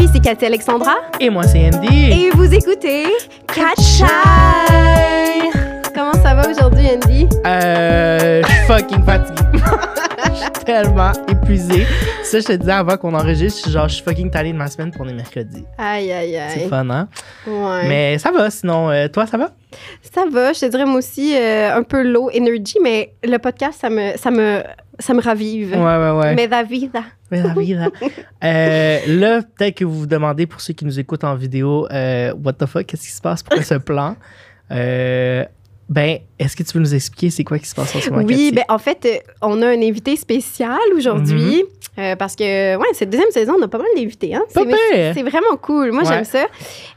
Salut, c'est Cathy Alexandra. Et moi, c'est Andy. Et vous écoutez Catch Comment ça va aujourd'hui, Andy? Euh, je suis fucking fatigué. Je suis tellement épuisé. Ça, je te disais avant qu'on enregistre, genre, je suis fucking tannée de ma semaine pour les mercredis. Aïe, aïe, aïe. C'est fun, hein? Ouais. Mais ça va, sinon, euh, toi, ça va? Ça va, je te dirais moi aussi euh, un peu low energy, mais le podcast, ça me, ça me, ça me ravive. Ouais, ouais, ouais. Mais la vida. Mais la vie, là. Euh, là, peut-être que vous vous demandez, pour ceux qui nous écoutent en vidéo, euh, what the fuck, qu'est-ce qui se passe? Pourquoi ce plan? Euh, ben, est-ce que tu peux nous expliquer c'est quoi qui se passe en ce moment? Oui, ben en fait, euh, on a un invité spécial aujourd'hui. euh, parce que, ouais, cette deuxième saison, on a pas mal d'invités. Hein? C'est- vraiment cool. Moi, Ouais. j'aime ça.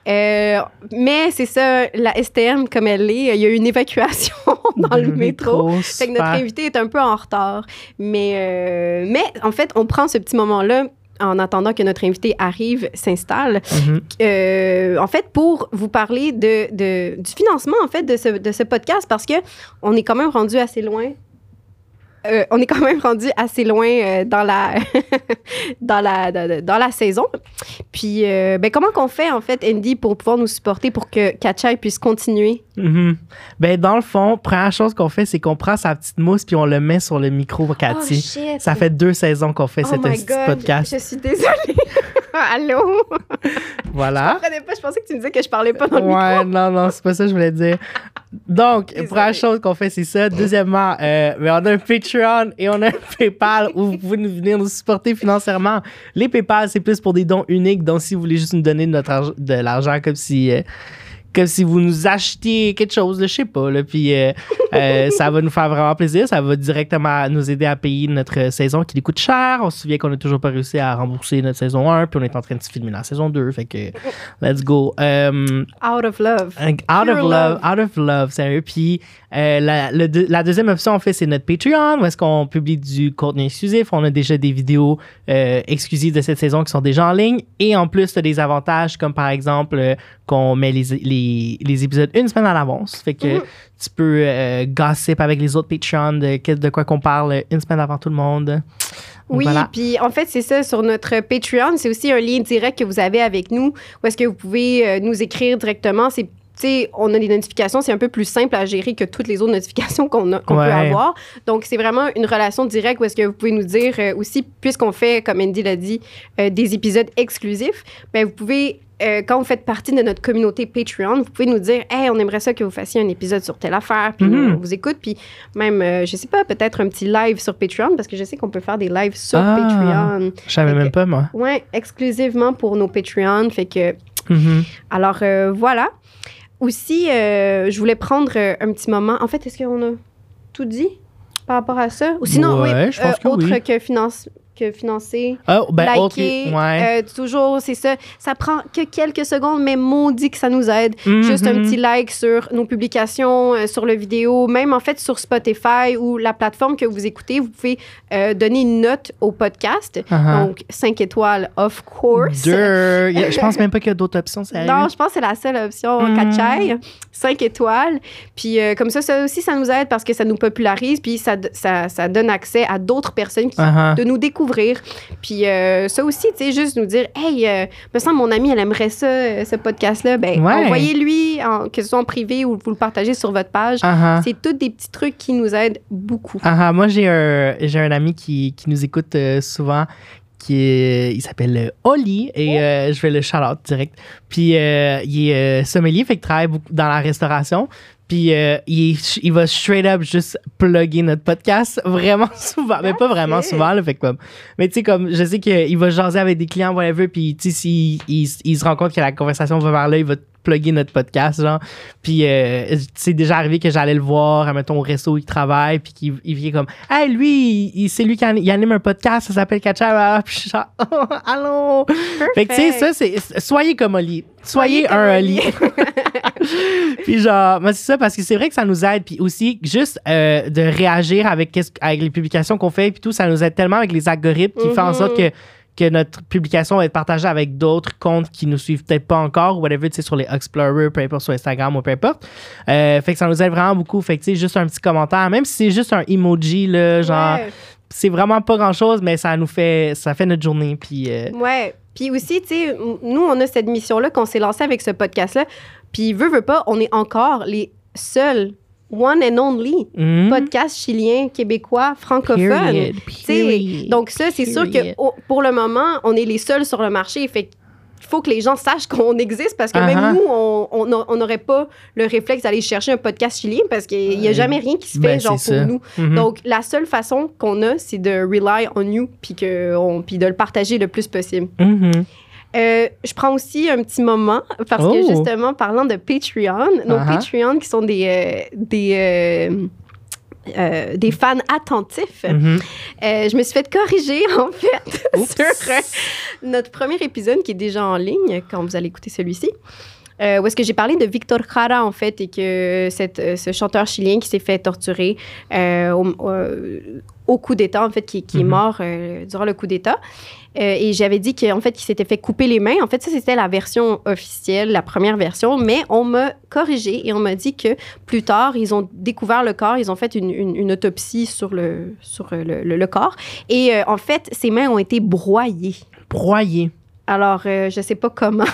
Euh, mais c'est ça, la STM, comme elle est, il y a eu une évacuation dans le, métro. Fait que notre invité est un peu en retard. Mais, euh, mais en fait, on prend ce petit moment-là en attendant que notre invité arrive, s'installe, Mhm. euh, en fait, pour vous parler de, de- du financement, en fait, de ce, de ce podcast, parce que on est quand même rendu assez loin. Euh, on est quand même rendu assez loin euh, dans la dans la dans, dans la saison. Puis, euh, ben, comment qu'on fait en fait, Andy, pour pouvoir nous supporter pour que Kachai puisse continuer? Mhm. Ben, dans le fond, première chose qu'on fait, c'est qu'on prend sa petite mousse puis on le met sur le micro, Cathy. Oh, ça fait deux saisons qu'on fait Oh cet petit podcast. Je suis désolée. Allô? Voilà. Je comprenais pas. Je pensais que tu me disais que je parlais pas dans le micro. Ouais, non, non, c'est pas ça que je voulais dire. Donc, première chose qu'on fait, c'est ça. Deuxièmement, euh, ben, on a un Patreon et on a un PayPal où vous pouvez nous venir nous supporter financièrement. Les PayPal, c'est plus pour des dons uniques. Donc, si vous voulez juste nous donner de, notre de l'argent comme si. euh, comme si vous nous achetiez quelque chose, je sais pas. Là, puis euh, euh, ça va nous faire vraiment plaisir. Ça va directement nous aider à payer notre saison qui nous coûte cher. On se souvient qu'on n'a toujours pas réussi à rembourser notre saison 1. Puis on est en train de se filmer la saison 2. Fait que let's go. Euh, Out of love. Out of love, love. out of love, sérieux. Puis euh, la, le deux- la deuxième option, en fait, c'est notre Patreon, où est-ce qu'on publie du contenu exclusif. On a déjà des vidéos euh, exclusives de cette saison qui sont déjà en ligne. Et en plus, tu as des avantages, comme par exemple euh, qu'on met les, les, les épisodes une semaine à l'avance. Fait que Mhm. tu peux gossip avec les autres Patreons de, de quoi qu'on parle une semaine avant tout le monde. Donc, Oui, voilà. puis en fait, c'est ça, sur notre Patreon, c'est aussi un lien direct que vous avez avec nous, où est-ce que vous pouvez nous écrire directement. C'est on a des notifications, c'est un peu plus simple à gérer que toutes les autres notifications qu'on Ouais. peut avoir. Donc, c'est vraiment une relation directe où est-ce que vous pouvez nous dire euh, aussi, puisqu'on fait, comme Andy l'a dit, euh, des épisodes exclusifs, ben, vous pouvez, euh, quand vous faites partie de notre communauté Patreon, vous pouvez nous dire, hey, on aimerait ça que vous fassiez un épisode sur telle affaire, puis Mhm. on vous écoute, puis même, je sais pas, peut-être un petit live sur Patreon, parce que je sais qu'on peut faire des lives sur Ah. Patreon. Je savais même pas, moi. Ouais, exclusivement pour nos Patreons. Fait que, Mhm. alors voilà. Aussi, euh, je voulais prendre euh, un petit moment. En fait, est-ce qu'on a tout dit par rapport à ça? Ou sinon, Ouais, oui, euh, je pense que autre oui. que, finance, que financer. Oh, ben, liker, ouais. euh, toujours, c'est ça. Ça prend que quelques secondes, mais maudit que ça nous aide. Juste un Mhm. petit like sur nos publications, euh, sur le vidéo, même en fait sur Spotify ou la plateforme que vous écoutez, vous pouvez euh, donner une note au podcast. Uh-huh. Donc, 5 étoiles, of course. Deux. Y a- Je pense même pas qu'il y a d'autres options, sérieux. Non, je pense que c'est la seule option, Mm. Kachai. 5 étoiles. Puis comme ça, ça aussi, ça nous aide parce que ça nous popularise, puis ça, ça, ça donne accès à d'autres personnes qui, Uh-huh. de nous découvrir. Puis euh, ça aussi, tu sais, juste nous dire, hey, euh, me semble mon ami, elle aimerait ça, euh, ce podcast-là. Ben, Ouais. envoyez-lui, en- que ce soit en privé ou vous le partagez sur votre page. Uh-huh. C'est tous des petits trucs qui nous aident beaucoup. Ah, ah, moi, j'ai un, un ami qui, qui nous écoute souvent. Qui est- il s'appelle Oli et euh, je vais le shout out direct. Puis euh, il est sommelier, fait qu'il travaille beaucoup dans la restauration. Puis euh, il, va straight up juste plugger notre podcast vraiment souvent. Mais pas vraiment souvent, là, fait comme. Mais tu sais, comme je sais qu'il va jaser avec des clients, whatever. Puis tu sais, s'il il, il se rend compte que la conversation va vers là, il va plugger notre podcast, genre. Puis euh, c'est déjà arrivé que j'allais le voir, mettons, au resto où il travaille, puis qu'il il vient comme, hey, lui, il- c'est lui qui an- il anime un podcast, ça s'appelle Catcha. Puis je suis genre, oh, allô. Fait que tu sais, ça, c'est. Soyez comme Oli. Soyez, un Oli. Puis genre, moi, c'est ça, parce que c'est vrai que ça nous aide. Puis aussi, juste euh, de réagir avec, avec les publications qu'on fait, puis tout, ça nous aide tellement avec les algorithmes qui font en sorte que que notre publication va être partagée avec d'autres comptes qui nous suivent peut-être pas encore ou whatever, tu sais, sur les Explorer, peu importe, sur Instagram ou peu importe. Euh, fait que ça nous aide vraiment beaucoup. Fait que, tu sais, juste un petit commentaire, même si c'est juste un emoji, là, genre, Ouais. c'est vraiment pas grand-chose, mais ça nous fait, ça fait notre journée. Puis, euh, Ouais. Puis aussi, tu sais, nous, on a cette mission-là qu'on s'est lancé avec ce podcast-là. Puis, veut, veut pas, on est encore les seuls, one and only, Mhm. podcasts chiliens, québécois. Period. Period. Donc ça, c'est sûr que pour le moment, on est les seuls sur le marché. Fait il faut que les gens sachent qu'on existe parce que Uh-huh. même nous, on- n'aurait pas le réflexe d'aller chercher un podcast chilien parce qu'il n'y a jamais rien qui se ben, fait genre c'est pour ça. nous. Mhm. Donc la seule façon qu'on a, c'est de rely on you puis que on- puis de le partager le plus possible. Mhm. Euh, je prends aussi un petit moment parce que Oh. justement, parlant de Patreon, nos Uh-huh. Patreon qui sont des, euh, des, euh, des fans attentifs, Mhm. euh, je me suis fait corriger, en fait, sur notre premier épisode qui est déjà en ligne quand vous allez écouter celui-ci. Euh, où est-ce que j'ai parlé de Victor Jara, en fait, et que cette, ce chanteur chilien qui s'est fait torturer euh, au, au coup d'État, en fait, qui, qui est Mhm. mort euh, durant le coup d'État. Euh, et j'avais dit qu'en fait, qu'il s'était fait couper les mains. En fait, ça, c'était la version officielle, la première version. Mais on m'a corrigé et on m'a dit que plus tard, ils ont découvert le corps, ils ont fait une, une- une autopsie sur le, sur le, le- le corps. Et euh, en fait, ses mains ont été broyées. Broyer. Alors, euh, je sais pas comment,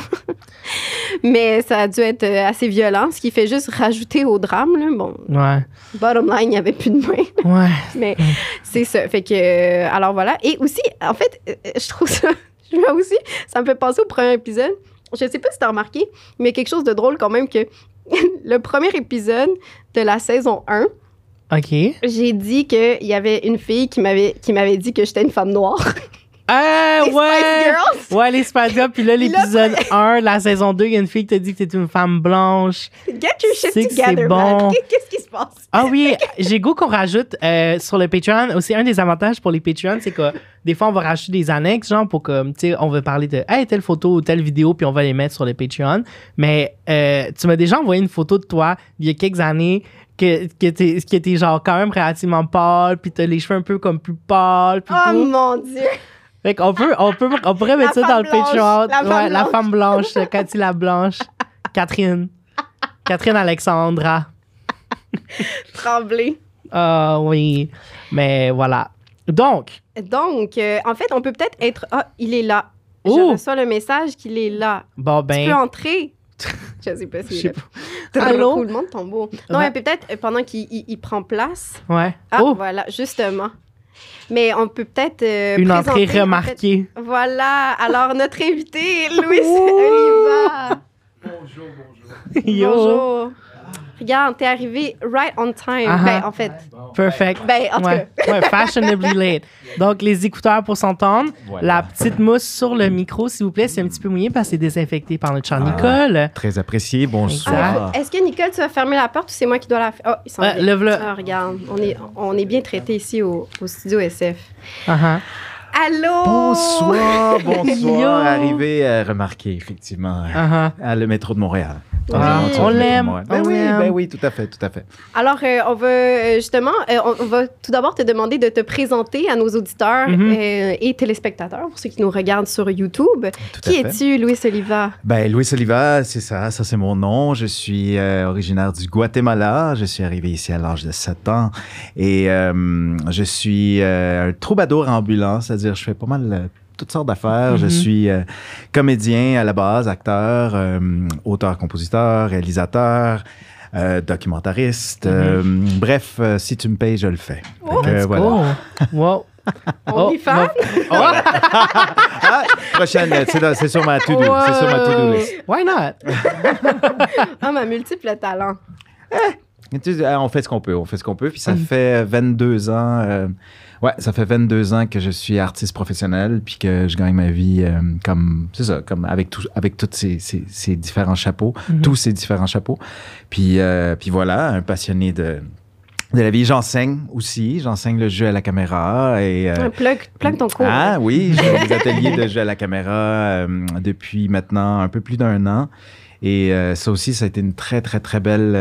mais ça a dû être euh, assez violent, ce qui fait juste rajouter au drame. Là. Bon, Ouais. bottom line, il n'y avait plus de mains, Ouais. mais c'est ça. Fait que, euh, alors voilà. Et aussi, en fait, euh, je trouve ça, je vois aussi, ça me fait penser au premier épisode. Je sais pas si tu as remarqué, mais quelque chose de drôle quand même que le premier épisode de la saison 1, OK. j'ai dit qu'il y avait une fille qui m'avait dit que j'étais une femme noire. Ah, Les Spice ouais! Girls! Ouais, les Spice Girls. Puis là, l'épisode 1, la saison 2, il y a une fille qui t'a dit que t'es une femme blanche. Get your shit together, man. bon. Qu'est-ce qui se passe? Ah oui, j'ai goût qu'on rajoute euh, sur le Patreon. Aussi, un des avantages pour les Patreons, c'est que des fois, on va rajouter des annexes, genre pour que, tu sais, on veut parler de hey, telle photo ou telle vidéo, puis on va les mettre sur le Patreon. Mais euh, tu m'as déjà envoyé une photo de toi il y a quelques années que, que t'es que t'es genre quand même relativement pâle, puis t'as les cheveux un peu comme plus pâles, puis Oh tout. mon Dieu! Fait qu'on peut, on peut, on pourrait mettre ça dans le Patreon. la femme ouais, la blanche. femme blanche, Cathy la blanche, Catherine. Catherine Alexandra. Tremblé. Ah oui, mais voilà. Donc, Donc, euh, en fait, on peut peut-être être. Ah, il est là. Je reçois le message qu'il est là. bon Tu peux ben, entrer. Je sais pas je si. Allô? Roulement de tambour. Non, Ouais. mais peut-être euh, pendant qu'il il- il prend place. ouais. Ah, oh, voilà, justement. Mais on peut peut-être. euh, une entrée en fait- remarquée. Voilà. Alors, notre invité, Louis! Oliva. Yo, Bonjour. Regarde, t'es arrivé right on time. Ah Ben, en fait. perfect. Ben, en tout Ouais, cas. ouais, fashionably late. Donc, les écouteurs pour s'entendre. Voilà. La petite mousse sur le micro, s'il vous plaît. C'est un petit peu mouillé parce que c'est désinfecté par notre cher Ah. Nicole. Très apprécié. Bonsoir. Ah, Est-ce que Nicole, tu vas fermer la porte ou c'est moi qui dois la faire? Oh, il s'en Ouais, lève-le. Ah, regarde, on est, on est bien traité ici au, au studio SF. Uh-huh. Allô? Bonsoir, bonsoir. Arrivé à remarquer, effectivement, Uh-huh. à le métro de Montréal. Ah, Oui. on l'aime. Ben on oui, ben oui, tout à fait, tout à fait. Alors, euh, on va euh, justement, euh, on, va tout d'abord te demander de te présenter à nos auditeurs Mhm. euh, et téléspectateurs, pour ceux qui nous regardent sur YouTube. Tout Qui es-tu, Louis Oliva? Ben, Louis Oliva, c'est ça, ça c'est mon nom. Je suis euh, originaire du Guatemala. Je suis arrivé ici à l'âge de 7 ans et euh, je suis euh, un troubadour ambulant, c'est-à-dire je fais pas mal toutes sortes d'affaires. Je Mhm. suis euh, comédien à la base, acteur, euh, auteur-compositeur, réalisateur. euh, documentariste, euh, bref, euh, si tu me payes, je le fais. Que, Let's voilà. go. Wow. On Oh, est fan? Oh. Ah, prochaine, c'est sur ma to-do, c'est sur ma to-do list. Why not? Ah, ma multiple talent. Et tu- on fait ce qu'on peut, on fait ce qu'on peut. Puis ça Mm. fait 22 ans, euh, ouais, ça fait 22 ans que je suis artiste professionnel, puis que je gagne ma vie euh, comme, c'est ça, comme avec tout, avec tous ces, ces- ces différents chapeaux, Mhm. tous ces différents chapeaux. Puis, euh, puis voilà, un passionné de, de la vie. J'enseigne aussi, j'enseigne le jeu à la caméra et. euh, plug, plug ton cours. ah oui, j'ai des ateliers de jeu à la caméra euh, depuis maintenant un peu plus d'un an. Et euh, ça aussi, ça a été une très, très, très belle,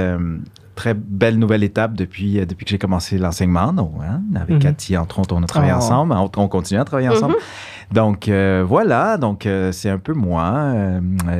très belle nouvelle étape depuis, euh, depuis que j'ai commencé l'enseignement. Donc, hein, avec Mhm. Cathy, entre autres, on a travaillé Oh. ensemble. On, on continue à travailler ensemble. Donc, euh, voilà. Donc, euh, c'est un peu moi.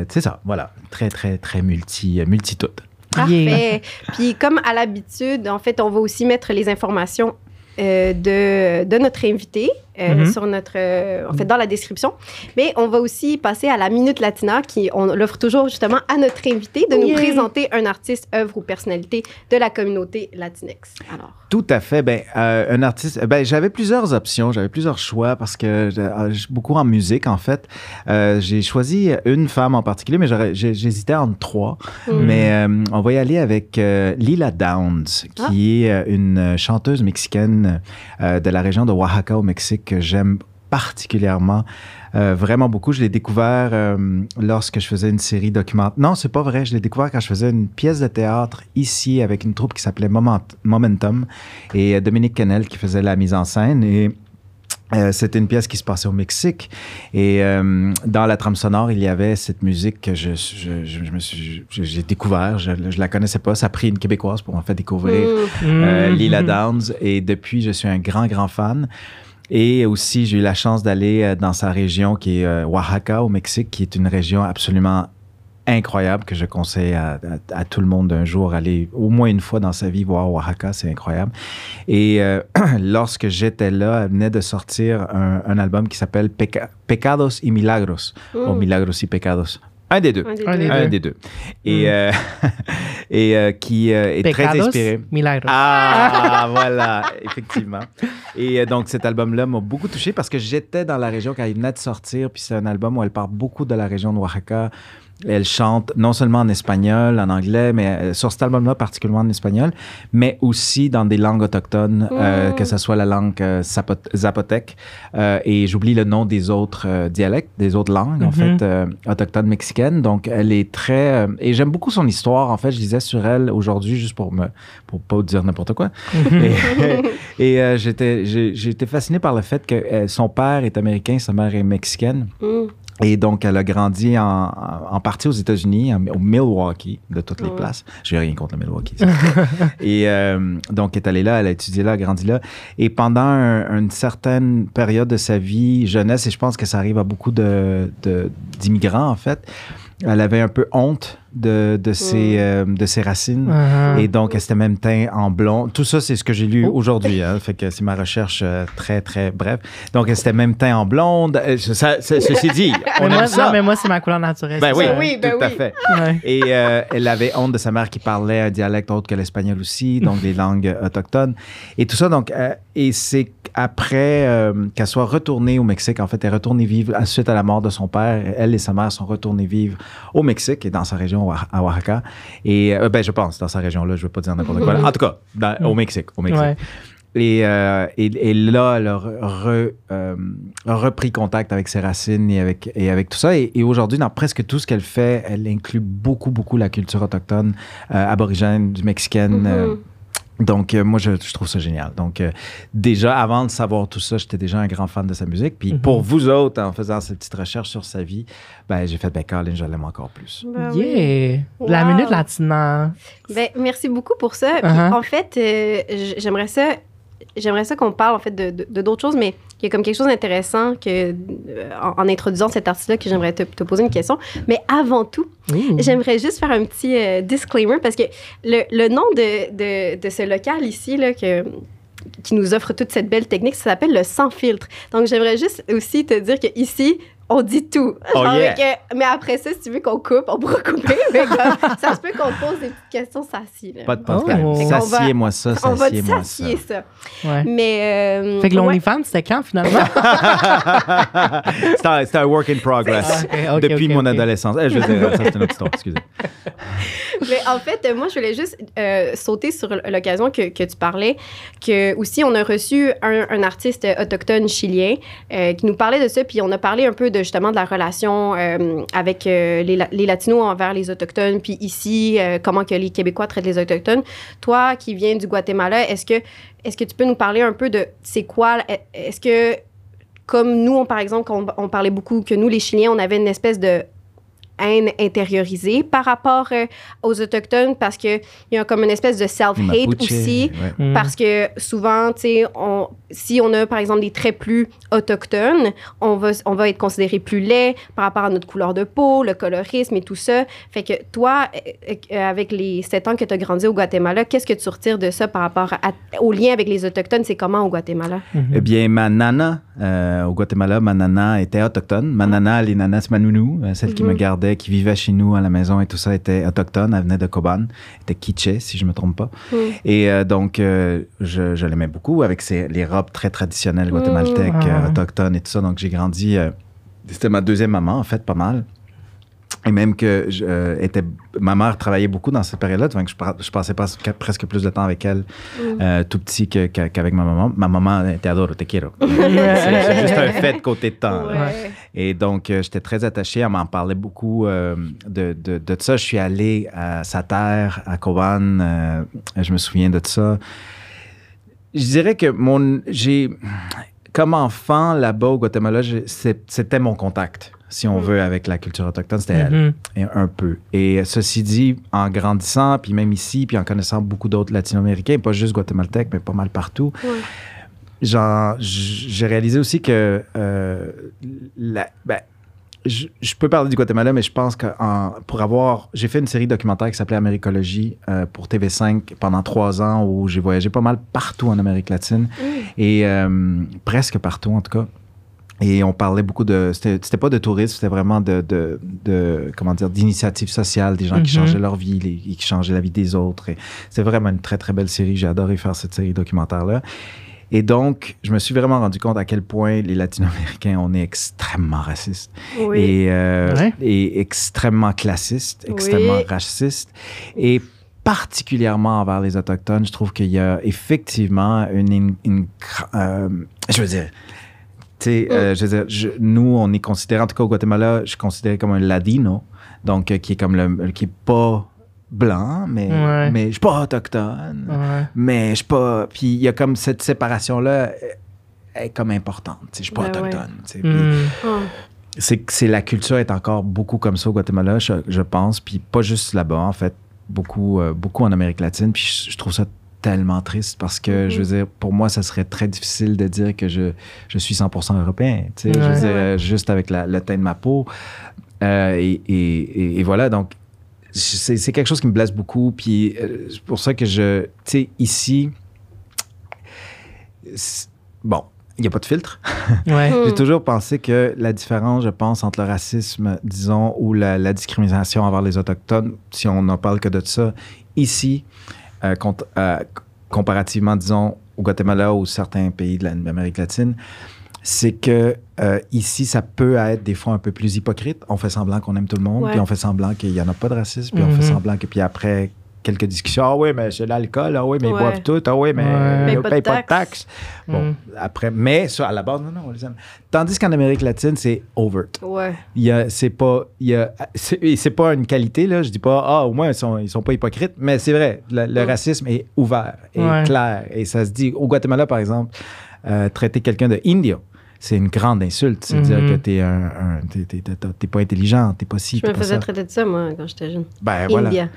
C'est ça. Voilà. Très, très, très multi, euh, multi-tout. Parfait. Yeah. Puis comme à l'habitude, en fait, on va aussi mettre les informations euh, de, de notre invité euh, Mhm. sur notre, euh, en fait, dans la description. Mais on va aussi passer à la Minute Latina, qui on l'offre toujours justement à notre invité de nous présenter un artiste, œuvre ou personnalité de la communauté Latinx. Alors, Tout à fait. Ben, euh, un artiste. Ben, j'avais plusieurs options, j'avais plusieurs choix parce que je- beaucoup en musique en fait. Euh, j'ai choisi une femme en particulier, mais j'aurais- j'ai- j'hésitais entre trois. Mm. Mais euh, on va y aller avec euh, Lila Downs, qui est euh, une chanteuse mexicaine euh, de la région de Oaxaca au Mexique que j'aime particulièrement, euh, vraiment beaucoup. Je l'ai découvert euh, lorsque je faisais une série documentaire. Non, c'est pas vrai. Je l'ai découvert quand je faisais une pièce de théâtre ici avec une troupe qui s'appelait Moment- Momentum et Dominique Kennel qui faisait la mise en scène. Et euh, c'était une pièce qui se passait au Mexique. Et euh, dans la trame sonore, il y avait cette musique que je, je, je- je me suis, je- j'ai découvert. Je, je la connaissais pas. Ça a pris une Québécoise pour m'en faire découvrir mm. euh, Mhm. Lila Downs. Et depuis, je suis un grand, grand fan. Et aussi, j'ai eu la chance d'aller dans sa région qui est Oaxaca au Mexique, qui est une région absolument incroyable que je conseille à, à- à tout le monde d'un jour aller au moins une fois dans sa vie voir Oaxaca, c'est incroyable. Et euh, lorsque j'étais là, elle venait de sortir un, un album qui s'appelle Peca- Pecados y Milagros, ou. Milagros y Pecados. Un des deux. Un des Un deux. des Un des deux. Et, Mm. euh, et euh, qui euh, est très inspiré. Milagros. Ah, voilà, effectivement. Et euh, donc, cet album-là m'a beaucoup touché parce que j'étais dans la région quand il venait de sortir. Puis c'est un album où elle parle beaucoup de la région de Oaxaca. Elle chante non seulement en espagnol, en anglais, mais euh, sur cet album-là particulièrement en espagnol, mais aussi dans des langues autochtones, euh, Mm. que ce soit la langue euh, zapot- zapotèque. euh, et j'oublie le nom des autres dialectes, des autres langues, en Mhm. fait, autochtones mexicaines. Donc, elle est très... et j'aime beaucoup son histoire. En fait, je lisais sur elle aujourd'hui, juste pour me pour pas dire n'importe quoi. Mhm. Et, et, j'étais fasciné par le fait que son père est américain, sa mère est mexicaine. Et donc, elle a grandi en, en partie aux États-Unis, au Milwaukee, de toutes les Ouais. places. Je n'ai rien contre le Milwaukee. et euh, donc, elle est allée là, elle a étudié là, elle a grandi là. Et pendant un- une certaine période de sa vie, jeunesse, et je pense que ça arrive à beaucoup de- de- d'immigrants, en fait, elle avait un peu honte de, de, ses, Mm. euh, de ses racines. Uh-huh. Et donc, elle s'était même teint en blond. Tout ça, c'est ce que j'ai lu Oh. aujourd'hui. Hein, fait que c'est ma recherche euh, très, très brève. Donc, elle s'était même teint en blonde. Euh, ça- ça- ceci dit, on mais aime moi, ça. non, mais moi, c'est ma couleur naturelle. Ben oui, ça. oui, ben tout à oui. fait. Ouais. Et euh, elle avait honte de sa mère qui parlait un dialecte autre que l'espagnol aussi, donc les langues autochtones. Et tout ça, donc, euh, et c'est après euh, qu'elle soit retournée au Mexique, en fait, elle est retournée vivre, à- suite à la mort de son père, elle et sa mère sont retournés vivre au Mexique et dans sa région, Oax- à Oaxaca. Et, euh, ben, je pense, dans sa région-là, je veux pas dire n'importe quoi. En tout cas, dans- au Mexique, au Mexique. Ouais. Et, euh, et, et là, elle a re- euh, repris contact avec ses racines et avec, et avec tout ça. Et, et aujourd'hui, dans presque tout ce qu'elle fait, elle inclut beaucoup, beaucoup la culture autochtone, aborigène, du mexicaine. Mhm. euh, donc, euh, moi, je, je trouve ça génial. Donc, euh, déjà, avant de savoir tout ça, j'étais déjà un grand fan de sa musique. Puis, Mhm. pour vous autres, en faisant cette petite recherche sur sa vie, ben, j'ai fait, ben, Colin, je l'aime encore plus. Ben oui. Yeah! La Wow. minute latina. Ben, merci beaucoup pour ça. Puis, Uh-huh. En fait, euh, j'aimerais ça, j'aimerais ça qu'on parle en fait de de- de d'autres choses, mais il y a comme quelque chose d'intéressant que euh, en, en introduisant cet artiste-là que j'aimerais te, te poser une question. Mais avant tout, Ouh. j'aimerais juste faire un petit euh, disclaimer parce que le, le nom de, de, de ce local ici là que qui nous offre toute cette belle technique, ça s'appelle le sans filtre. Donc, j'aimerais juste aussi te dire que ici, on dit tout. Oh, Genre yeah. que- mais après ça, si tu veux qu'on coupe, on pourra couper. mais comme, ça se peut qu'on te pose des petites questions sassies. là. Pas de Oh. problème. Fait qu'on va- Sassiez-moi ça, On va ça. ça. Ouais. Mais. euh, Fait que ouais. l'OnlyFans, c'était quand finalement? c'est un, c'est un work in progress. Ah, Depuis mon adolescence. Eh, je veux dire, ça, c'est une autre histoire, excusez. Mais en fait, euh, moi, je voulais juste euh, sauter sur l'occasion que, que tu parlais, que aussi, on a reçu un, un artiste autochtone chilien euh, qui nous parlait de ça, puis on a parlé un peu de justement de la relation euh, avec euh, les, La- les Latinos envers les Autochtones, puis ici, euh, comment que les Québécois traitent les Autochtones. Toi, qui viens du Guatemala, est-ce que, est-ce que tu peux nous parler un peu de c'est quoi, est-ce que, comme nous, on, par exemple, on parlait beaucoup que nous, les Chiliens, on avait une espèce de haine intériorisée par rapport euh, aux Autochtones parce qu'il y a comme une espèce de self-hate Mapuche, aussi. ouais. Mm. Parce que souvent, tu sais, on- si on a par exemple des traits plus autochtones, on va, on va être considéré plus laid par rapport à notre couleur de peau, le colorisme et tout ça. Fait que toi, euh, euh, avec les sept ans que tu as grandi au Guatemala, qu'est-ce que tu retires de ça par rapport à- au lien avec les Autochtones? C'est comment au Guatemala? Eh bien, ma nana, euh, au Guatemala, ma nana était autochtone. Ma nana, les nanas Manounou, celle qui Mhm. me gardait, qui vivait chez nous à la maison et tout ça, était autochtone. Elle venait de Coban. Était quiché, si je me trompe pas. Mm. Et euh, donc, euh, je, je l'aimais beaucoup avec ses, les robes très traditionnelles guatémaltèques, Mm. euh, Ah. autochtones et tout ça. Donc, j'ai grandi. euh, c'était ma deuxième maman, en fait, pas mal. Et même que je, euh, était, ma mère travaillait beaucoup dans cette période-là, donc je, je passais pas- presque plus de temps avec elle, Mm. euh, tout petit, qu'avec ma maman. Ma maman, te adoro, te quiero. c'est juste un fait de côté de temps. Ouais. Et donc, euh, j'étais très attaché. Elle m'en parlait beaucoup euh, de, de, de ça. Je suis allé à sa terre, à Coban. euh, je me souviens de ça. Je dirais que mon, j'ai, comme enfant là-bas au Guatemala, c'était mon contact, si on Mm. veut, avec la culture autochtone. C'était elle. Mhm. Et un peu. Et ceci dit, en grandissant, puis même ici, puis en connaissant beaucoup d'autres latino-américains, pas juste guatémaltèques, mais pas mal partout, genre, j'ai réalisé aussi que euh, la- ben, je, je peux parler du Guatemala, mais je pense que en- pour avoir. J'ai fait une série documentaire qui s'appelait Américologie euh, pour TV5 pendant trois ans où j'ai voyagé pas mal partout en Amérique latine Mm. et euh, presque partout en tout cas. Et on parlait beaucoup de. C'était pas de tourisme, c'était vraiment de, de, de- Comment dire D'initiatives sociales, des gens qui Mhm. changeaient leur vie, les- qui changeaient la vie des autres. Et C'était vraiment une très, très belle série. J'ai adoré faire cette série documentaire-là. Et donc, je me suis vraiment rendu compte à quel point les Latino-Américains, on est extrêmement racistes Oui. et, euh, Ouais. et extrêmement classistes, Oui. extrêmement racistes. Et particulièrement envers les Autochtones, je trouve qu'il y a effectivement une... une- une euh, je veux dire... Tu sais, euh, je veux dire, je- nous, on est considéré, en tout cas au Guatemala, je suis considéré comme un ladino, donc euh, qui est comme le, qui est pas blanc, mais, Ouais. mais je suis pas autochtone, Ouais. mais je suis pas. Puis il y a comme cette séparation-là, euh, elle est comme importante. tu sais, Je suis pas Ben ouais. autochtone. tu sais. Puis Mm. Ah. C'est que c'est la culture est encore beaucoup comme ça au Guatemala, je, je pense, puis pas juste là-bas, en fait, beaucoup, euh, beaucoup en Amérique latine. Puis je, je trouve ça tellement triste parce que, Mhm. je veux dire, pour moi, ça serait très difficile de dire que je, je suis 100% européen, tu sais, je Ouais. veux dire, Ouais. euh, juste avec la, le teint de ma peau. Euh, et, et- et- et voilà, donc, c'est quelque chose qui me blesse beaucoup. Puis euh, c'est pour ça que je, tu sais, ici, bon, il n'y a pas de filtre. Ouais. J'ai toujours pensé que la différence, je pense, entre le racisme, disons, ou la, la discrimination envers les Autochtones, si on n'en parle que de ça, ici, euh, euh, comparativement, disons, au Guatemala ou certains pays de la- de l'Amérique latine, c'est que euh, ici, ça peut être des fois un peu plus hypocrite. On fait semblant qu'on aime tout le monde, Ouais. puis on fait semblant qu'il n'y en a pas de racisme, puis on fait semblant que, puis après quelques discussions, ah oui, mais c'est l'alcool, ah oui, mais ils boivent tout, ah oui, mais Ouais. ils ne pas de payent pas de taxes. Bon, Mm. après, mais ça, à la base, non, non, on les aime. Tandis qu'en Amérique latine, c'est overt. Ouais. Il y a, c'est pas, il y a, c'est, et c'est pas une qualité là. Je dis pas, ah, au moins ils sont, ils sont pas hypocrites, mais c'est vrai, le, le Mm. racisme est ouvert et Ouais. clair et ça se dit. Au Guatemala, par exemple, euh, traiter quelqu'un de indio, c'est une grande insulte. C'est dire Mhm. que t'es un, un t'es, t'es- t'es- t'es pas intelligent, t'es pas ci, Je me faisais ça. traiter de ça, moi, quand j'étais jeune. Ben voilà. India.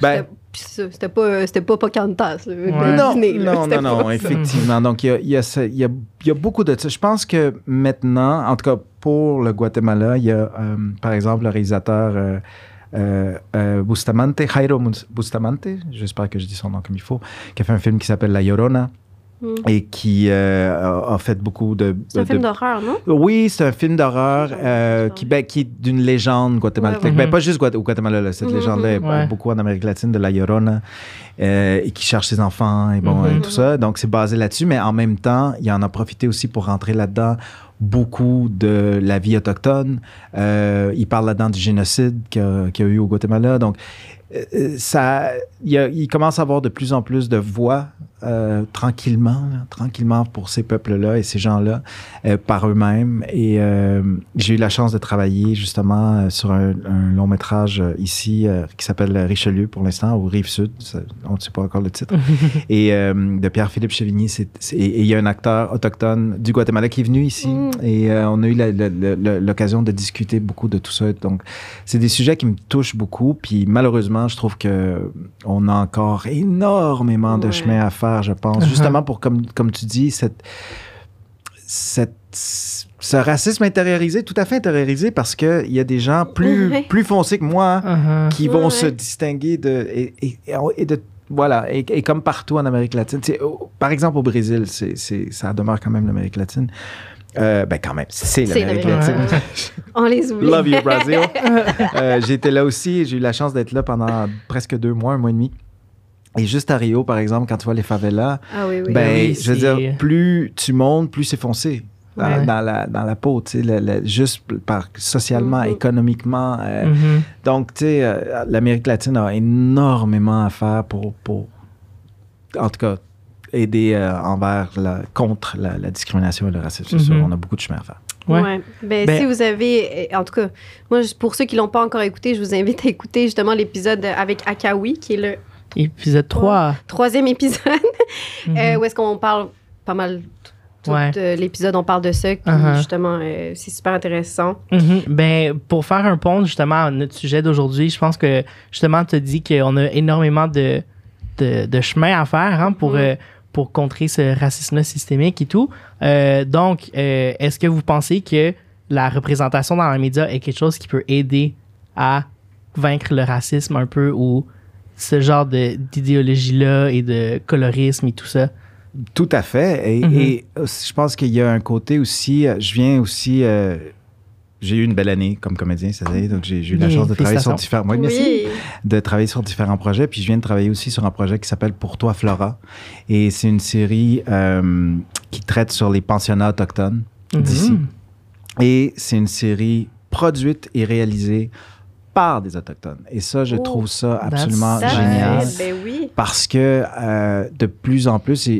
Ben- C'était- pas, c'était pas Pocahontas. Ouais. Non, Disney, là. non, non, non, effectivement. Donc, il y a, il y, a y, a, y a beaucoup de ça. Je pense que maintenant, en tout cas pour le Guatemala, il y a, euh, par exemple, le réalisateur euh, euh, Bustamante, Jairo Bustamante, j'espère que je dis son nom comme il faut, qui a fait un film qui s'appelle La Llorona Mm. et qui euh, a, a fait beaucoup de... C'est un de- film d'horreur, non? oui, c'est un film d'horreur euh, qui, ben, qui est d'une légende guatémaltèque. Ouais, ouais. Ben, pas juste Guat- au Guatemala, là, cette Mhm, légende-là est ouais. beaucoup en Amérique latine, de La Llorona, euh, et qui cherche ses enfants et bon, Mhm. et tout ça. Donc, c'est basé là-dessus, mais en même temps, il en a profité aussi pour rentrer là-dedans beaucoup de la vie autochtone. Euh, il parle là-dedans du génocide qu'il y, a- qu'il y a eu au Guatemala. Donc, ça, il, y a- il commence à avoir de plus en plus de voix euh, tranquillement, là, tranquillement pour ces peuples-là et ces gens-là euh, par eux-mêmes. Et euh, j'ai eu la chance de travailler justement euh, sur un, un long métrage euh, ici euh, qui s'appelle Richelieu pour l'instant, ou Rive-Sud, ça- on ne sait pas encore le titre. et euh, de Pierre-Philippe Chevigny. et il y a un acteur autochtone du Guatemala qui est venu ici Mm. Et euh, on a eu l'occasion de discuter beaucoup de tout ça. Donc, c'est des sujets qui me touchent beaucoup. Puis malheureusement, je trouve que on a encore énormément de chemin à faire, je pense. Uh-huh. Justement pour, comme, comme tu dis, cette, cette, ce racisme intériorisé, tout à fait intériorisé, parce qu'il y a des gens plus, Ouais. plus foncés que moi Uh-huh. qui vont Ouais, se distinguer de et, et- et de voilà et, et comme partout en Amérique latine par exemple au Brésil c'est c'est ça demeure quand même l'Amérique latine euh, ben quand même c'est l'Amérique latine On les oublie. love you Brazil Euh, j'étais là aussi j'ai eu la chance d'être là pendant presque deux mois un mois et demi et juste à Rio par exemple quand tu vois les favelas Ah oui, oui. ben Oui, je veux dire plus tu montes plus c'est foncé dans, Ouais. dans la, dans la peau, tu sais, le- le- juste par, socialement, Mhm. économiquement, euh, Mhm. donc, tu sais, euh, l'Amérique latine a énormément à faire pour, pour en tout cas, aider euh, envers, la, contre la, la discrimination et le racisme. C'est sûr, Mhm. on a beaucoup de chemin à faire. Ouais. Ouais. Ben, Ben- si vous avez, euh, en tout cas, moi, pour ceux qui l'ont pas encore écouté, je vous invite à écouter justement l'épisode avec Akawi, qui est le Épisode 3. troisième épisode, Mhm. euh, où est-ce qu'on parle pas mal tout Ouais. euh, l'épisode, on parle de ça, qui Uh-huh. justement, euh, c'est super intéressant. Mhm. Ben, pour faire un pont justement à notre sujet d'aujourd'hui, je pense que justement, tu as dit qu'on a énormément de, de, de chemin à faire hein, pour, euh, pour contrer ce racisme systémique et tout. Euh, donc, euh, est-ce que vous pensez que la représentation dans les médias est quelque chose qui peut aider à vaincre le racisme un peu ou ce genre de- d'idéologie-là et de colorisme et tout ça? Tout à fait. Et, Mhm. et aussi, je pense qu'il y a un côté aussi, euh, je viens aussi, euh, j'ai eu une belle année comme comédien cette année, donc j'ai eu la chance de travailler sur différents, oui, merci. Oui. de travailler sur différents projets. Puis je viens de travailler aussi sur un projet qui s'appelle Pour toi, Flora. Et c'est une série euh, qui traite sur les pensionnats autochtones d'ici. Mhm. Et c'est une série produite et réalisée par des Autochtones. Et ça, je Oh, trouve ça absolument Ça, génial. Ben oui. Parce que euh, de plus en plus, et,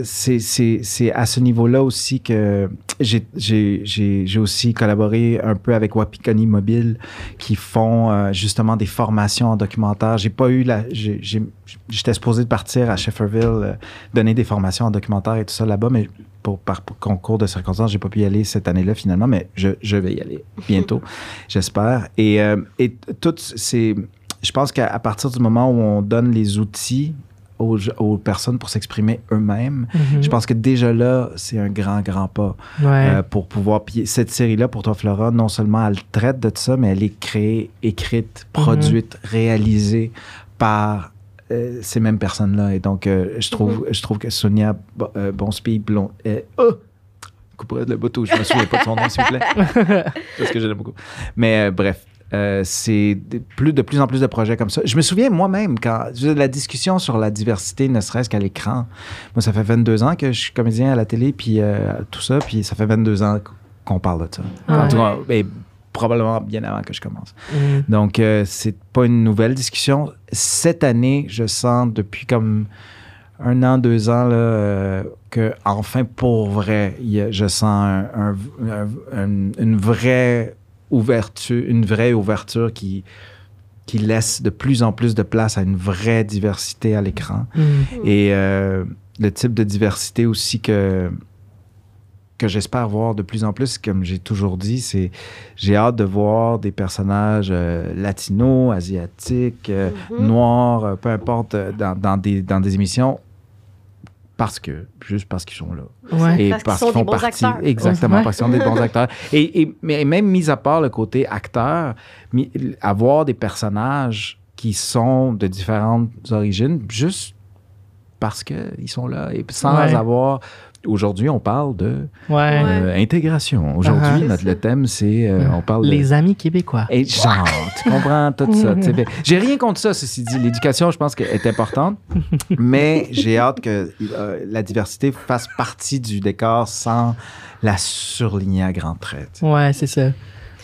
et c'est- à ce niveau-là aussi que j'ai- aussi collaboré un peu avec Wapikoni Mobile qui font euh, justement des formations en documentaire. J'ai pas eu la. J'étais supposé de partir à Shefferville, euh, donner des formations en documentaire et tout ça là-bas, mais pour, par concours de circonstances, j'ai pas pu y aller cette année-là finalement, mais je, je vais y aller bientôt, j'espère. Et, euh, et toutes ces je pense qu'à partir du moment où on donne les outils aux, aux personnes pour s'exprimer eux-mêmes, Mhm. je pense que déjà là, c'est un grand, grand pas Ouais. euh, pour pouvoir. Puis cette série-là, pour toi, Flora, non seulement elle traite de ça, mais elle est créée, écrite, produite, réalisée par euh, ces mêmes personnes-là. Et donc, euh, je, trouve, je trouve que Sonia euh, Bonspi Blond. Euh, oh! Couperai le bateau, je me souviens pas de son nom, s'il vous plaît. Parce que je l'aime beaucoup. Mais bref, euh, c'est de plus, de plus en plus de projets comme ça. Je me souviens moi-même, quand la discussion sur la diversité, ne serait-ce qu'à l'écran, moi, ça fait 22 ans que je suis comédien à la télé, puis euh, tout ça, puis ça fait 22 ans qu'on parle de ça. Ah En tout cas, ben, probablement bien avant que je commence. Mhm. Donc, euh, c'est pas une nouvelle discussion. Cette année, je sens depuis comme un an, deux ans, là, euh, que enfin, pour vrai, il y a- je sens un- un- un- un- une vraie ouverture, une vraie ouverture qui, qui laisse de plus en plus de place à une vraie diversité à l'écran. Mhm. Et euh, le type de diversité aussi que, que j'espère voir de plus en plus, comme j'ai toujours dit, c'est j'ai hâte de voir des personnages euh, latinos, asiatiques, euh, Mhm. noirs, euh, peu importe, euh, dans, dans des, dans des émissions parce que, juste parce qu'ils sont là. Ouais. Et Parce qu'ils parce qu'ils font des bons partie. acteurs. Exactement, Ouais. parce qu'ils sont des bons acteurs. Et, et- mais même mis à part le côté acteur, avoir des personnages qui sont de différentes origines, juste parce qu'ils sont là et sans Ouais. avoir. Aujourd'hui, on parle de Ouais. euh, intégration. Aujourd'hui, Uh-huh. notre le thème, c'est euh, on parle de Les amis québécois. et genre, tu comprends tout ça. Fait- J'ai rien contre ça, ceci dit. L'éducation, je pense qu'elle est importante, mais j'ai hâte que euh, la diversité fasse partie du décor sans la surligner à grands traits. Ouais, c'est ça.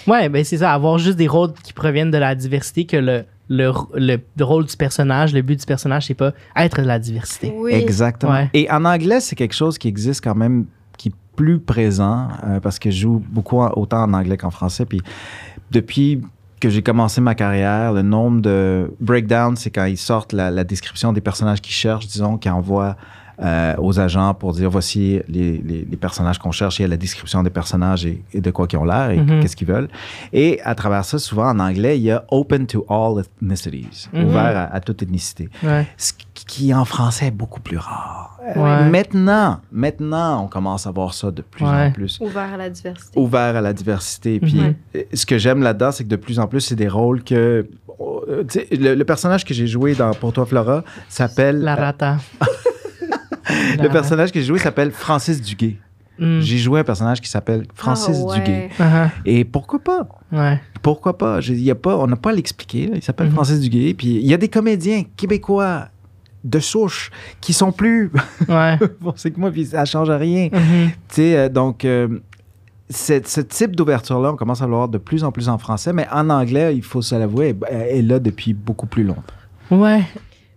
Ouais, ben c'est ça, avoir juste des rôles qui proviennent de la diversité que le, le, le rôle du personnage, le but du personnage, c'est pas être de la diversité. Oui. Exactement. Ouais. Et en anglais, c'est quelque chose qui existe quand même, qui est plus présent, euh, parce que je joue beaucoup en- autant en anglais qu'en français. Puis depuis que j'ai commencé ma carrière, le nombre de breakdowns, c'est quand ils sortent la, la description des personnages qu'ils cherchent, disons, qui envoient euh, aux agents pour dire voici les, les- les personnages qu'on cherche, il y a la description des personnages et, et de quoi ils ont l'air et Mhm. qu'est-ce qu'ils veulent. Et à travers ça, souvent en anglais, il y a open to all ethnicities, Mhm. ouvert à, à toute ethnicité. Ouais. Ce qui en français est beaucoup plus rare. Euh, Ouais. Maintenant, maintenant, on commence à voir ça de plus Ouais. en plus Ouvert à la diversité. ouvert à la diversité. Puis Mhm. euh, ce que j'aime là-dedans, c'est que de plus en plus, c'est des rôles que. le, le personnage que j'ai joué dans Pour toi, Flora s'appelle. La euh, rata. le personnage que j'ai joué s'appelle Francis Duguay. Mm. J'ai joué un personnage qui s'appelle Francis Ah ouais. Duguay. Uh-huh. Et pourquoi pas? Ouais. Pourquoi pas? Je- il y a pas on n'a pas à l'expliquer. Il s'appelle Mhm. Francis Duguay. Puis il y a des comédiens québécois de souche qui sont plus. Ouais. bon, c'est que moi, puis ça change rien. Mhm. Tu sais, euh, donc, euh, cette- ce type d'ouverture-là, on commence à le voir de plus en plus en français, mais en anglais, il faut se l'avouer, est- est là depuis beaucoup plus longtemps. Ouais.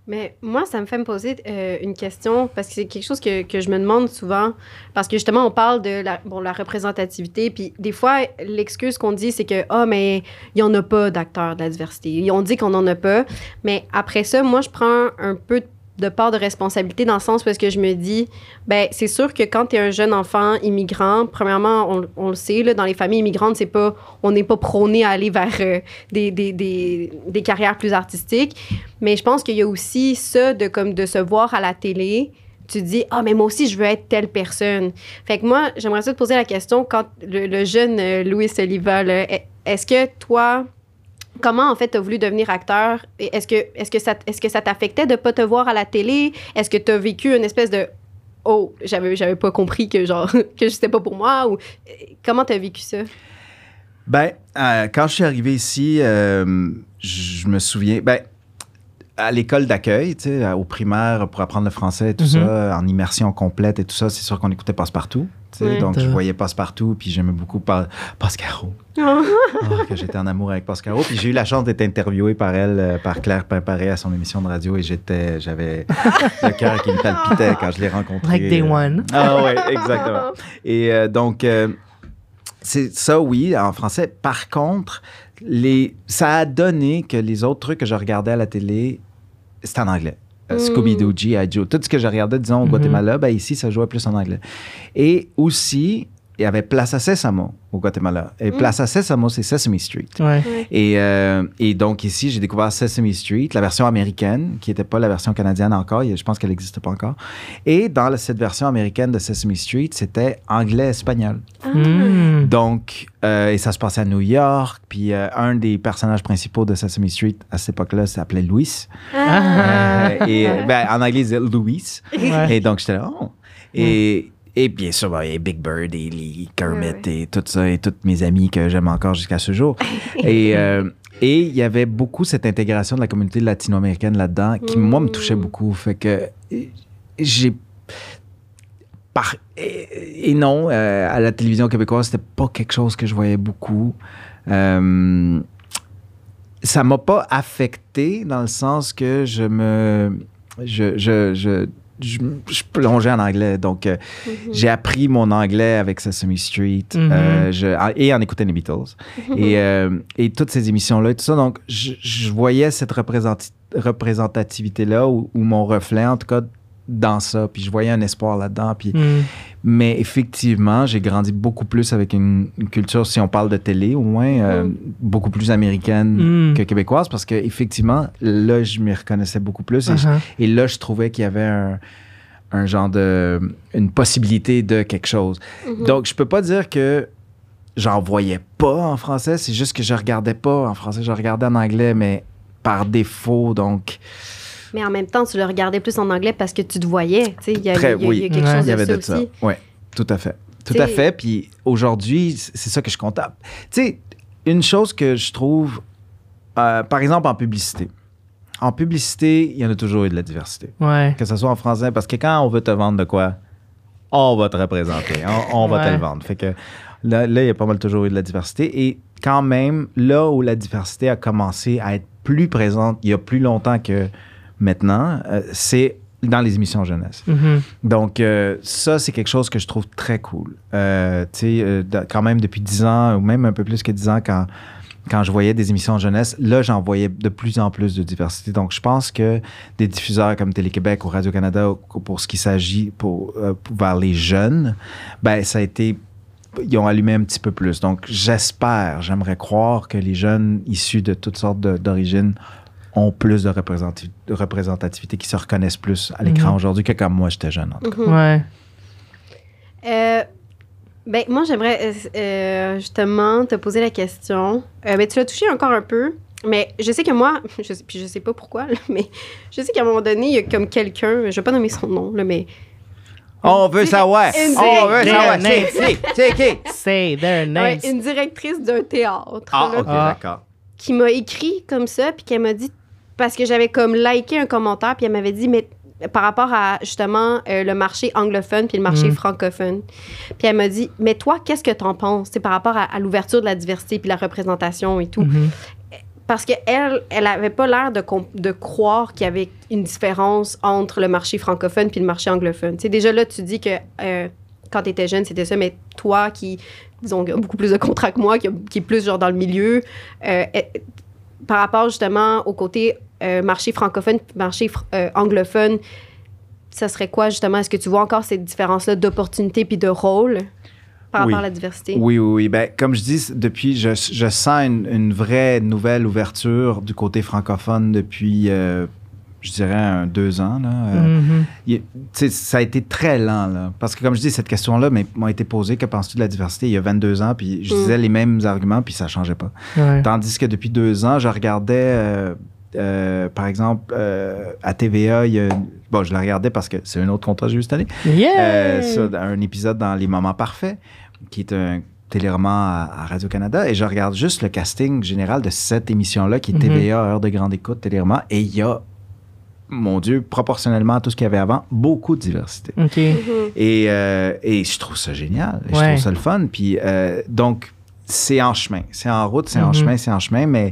Mais moi, ça me fait me poser euh, une question parce que c'est quelque chose que, que je me demande souvent. Parce que justement, on parle de la, bon, la représentativité. Puis des fois, l'excuse qu'on dit, c'est que, ah, mais il n'y en a pas d'acteurs de la diversité. On dit qu'on n'en a pas. Mais après ça, moi, je prends un peu de part de responsabilité dans le sens parce que je me dis, ben c'est sûr que quand tu es un jeune enfant immigrant, premièrement, on, on le sait, là, dans les familles immigrantes, c'est pas, on n'est pas prôné à aller vers euh, des, des, des, des carrières plus artistiques. Mais je pense qu'il y a aussi ça de, comme, de se voir à la télé. Tu dis, ah, mais moi aussi, je veux être telle personne. Fait que moi, j'aimerais ça te poser la question, quand le, jeune euh, Louis Oliva, est-ce que toi, comment en fait tu as voulu devenir acteur? Est-ce que, est que ça, est-ce que ça t'affectait de pas te voir à la télé? Est-ce que tu as vécu une espèce de oh, j'avais, pas compris que genre que c'était pas pour moi? Ou comment tu as vécu ça? Ben, euh, quand je suis arrivé ici, euh, je me souviens, ben, à l'école d'accueil, tu sais, au primaire, pour apprendre le français et tout Mhm. ça, en immersion complète et tout ça, c'est sûr qu'on écoutait Passe-Partout. tu sais, Ouais. Donc, je voyais Passe-Partout, puis j'aimais beaucoup Pa- Pascaro. Ah, Oh, que j'étais en amour avec Pascaro. Puis j'ai eu la chance d'être interviewé par elle, euh, par Claire Pimparé à son émission de radio et j'étais, j'avais le cœur qui me palpitait quand je l'ai rencontré. Like day one. Ah ouais, exactement. Et euh, donc, euh, c'est ça, oui, en français. Par contre, les, ça a donné que les autres trucs que je regardais à la télé, c'était en anglais. Mm. Scooby-Doo, G.I. Joe, tout ce que je regardais, disons, au Mhm. Guatemala, ben ici, ça jouait plus en anglais. Et aussi, il y avait Place à Sésamo au Guatemala. Et Mm. Place à Sésamo, c'est Sesame Street. Ouais. Et, euh, et donc ici, j'ai découvert Sesame Street, la version américaine, qui n'était pas la version canadienne encore. Je pense qu'elle n'existe pas encore. Et dans la- cette version américaine de Sesame Street, c'était anglais-espagnol. Ah. Mm. Donc, euh, et ça se passait à New York. Puis euh, un des personnages principaux de Sesame Street à cette époque-là s'appelait Louis. Ah. Euh, et ben, en anglais, il disait Louis. Ouais. Et donc, j'étais là, oh. Et, et bien sûr, ben, il y a Big Bird et Lee, Kermit et tout ça, et tous mes amis que j'aime encore jusqu'à ce jour. et euh, et il y avait beaucoup cette intégration de la communauté latino-américaine là-dedans qui, moi, me touchait Mm. beaucoup. Fait que j'ai. Par, et, et non, euh, à la télévision québécoise, c'était pas quelque chose que je voyais beaucoup. Euh, ça m'a pas affecté dans le sens que je me. Je, je, je, je, je plongeais en anglais. Donc, euh, Mhm. j'ai appris mon anglais avec Sesame Street Mhm. euh, je- en- et en écoutant les Beatles. et, euh, et toutes ces émissions-là et tout ça. Donc, je, je voyais cette représentativité-là ou, ou mon reflet, en tout cas, dans ça. Puis je voyais un espoir là-dedans. Puis Mm. mais effectivement, j'ai grandi beaucoup plus avec une, une culture, si on parle de télé, au moins, euh, Mhm. beaucoup plus américaine Mm. que québécoise, parce que effectivement, là, je m'y reconnaissais beaucoup plus. Et, je- Uh-huh. et là, je trouvais qu'il y avait un, un genre de. une possibilité de quelque chose. Mhm. Donc, je peux pas dire que j'en voyais pas en français, c'est juste que je regardais pas en français, je regardais en anglais, mais par défaut, donc. Mais en même temps, tu le regardais plus en anglais parce que tu te voyais. tu sais, Il y, a- Très- y a- y quelque Ouais. chose Il y avait de de ça aussi. Oui, tout à fait. Tout T'sais- à fait. Puis aujourd'hui, c'est ça que je compte. Tu sais, une chose que je trouve, euh, par exemple en publicité. En publicité, il y en a toujours eu de la diversité. Ouais. Que ce soit en français, parce que quand on veut te vendre de quoi, on va te représenter, on, on va te le vendre. Fait que là, là, il y a pas mal toujours eu de la diversité. Et quand même, là où la diversité a commencé à être plus présente il y a plus longtemps que maintenant, euh, c'est dans les émissions jeunesse. Mhm. Donc, euh, ça, c'est quelque chose que je trouve très cool. Euh, tu sais, quand même depuis 10 ans, ou même un peu plus que 10 ans, quand, quand je voyais des émissions jeunesse, là, j'en voyais de plus en plus de diversité. Donc, je pense que des diffuseurs comme Télé-Québec ou Radio-Canada, pour ce qui s'agit pour, euh, vers les jeunes, ben, ça a été ils ont allumé un petit peu plus. Donc, j'espère, j'aimerais croire que les jeunes issus de toutes sortes d'origines ont plus de, représentati- de représentativité, qui se reconnaissent plus à l'écran Mhm. aujourd'hui que comme moi, j'étais jeune. en tout cas. Mhm. Ouais. Euh, ben, moi, j'aimerais euh, euh, justement te poser la question. Euh, ben, tu l'as touché encore un peu, mais je sais que moi, je sais, puis je sais pas pourquoi, là, mais je sais qu'à un moment donné, il y a comme quelqu'un, je vais pas nommer son nom, là, mais On veut C'est- savoir! une On veut directrice. savoir! C'est c'est- c'est qui? Say their une directrice d'un théâtre Ah, là, ok, Ah. d'accord. qui m'a écrit comme ça, puis qu'elle m'a dit, parce que j'avais comme liké un commentaire, puis elle m'avait dit, mais par rapport à justement euh, le marché anglophone puis le marché Mm. francophone. Puis elle m'a dit, mais toi, qu'est-ce que t'en penses? C'est par rapport à, à l'ouverture de la diversité puis la représentation et tout. Mhm. Parce qu'elle, elle avait pas l'air de, de croire qu'il y avait une différence entre le marché francophone puis le marché anglophone. Sais, déjà là, tu dis que euh, quand tu étais jeune, c'était ça, mais toi qui, disons, a beaucoup plus de contrats que moi, qui, qui est plus genre dans le milieu, euh, par rapport justement au côté euh, marché francophone marché fr- euh, anglophone, ça serait quoi justement? Est-ce que tu vois encore cette différence-là d'opportunité puis de rôle par Oui. rapport à la diversité? Oui, oui, oui. Ben, comme je dis, depuis, je, je sens une, une vraie nouvelle ouverture du côté francophone depuis, euh, je dirais, un, deux ans. Là. Il- sais, ça a été très lent. Là. Parce que, comme je dis, cette question-là m'a été posée. Que penses-tu de la diversité il y a 22 ans? Puis je Mm. disais les mêmes arguments, puis ça ne changeait pas. Ouais. Tandis que depuis deux ans, je regardais, euh, par exemple, euh, à TVA, il y a une- bon, je la regardais parce que c'est un autre contrat que j'ai eu cette année. Yeah! Euh, ça, un épisode dans Les Moments Parfaits, qui est un téléroman à, à Radio-Canada. Et je regarde juste le casting général de cette émission-là, qui est. TVA, Heure de Grande Écoute, téléroman. Et il y a, mon Dieu, proportionnellement à tout ce qu'il y avait avant, beaucoup de diversité. OK. Mhm. Et, euh, et je trouve ça génial. Je Ouais. trouve ça le fun. Puis, euh, donc, c'est en chemin. C'est en route, c'est en Mhm. chemin, c'est en chemin, mais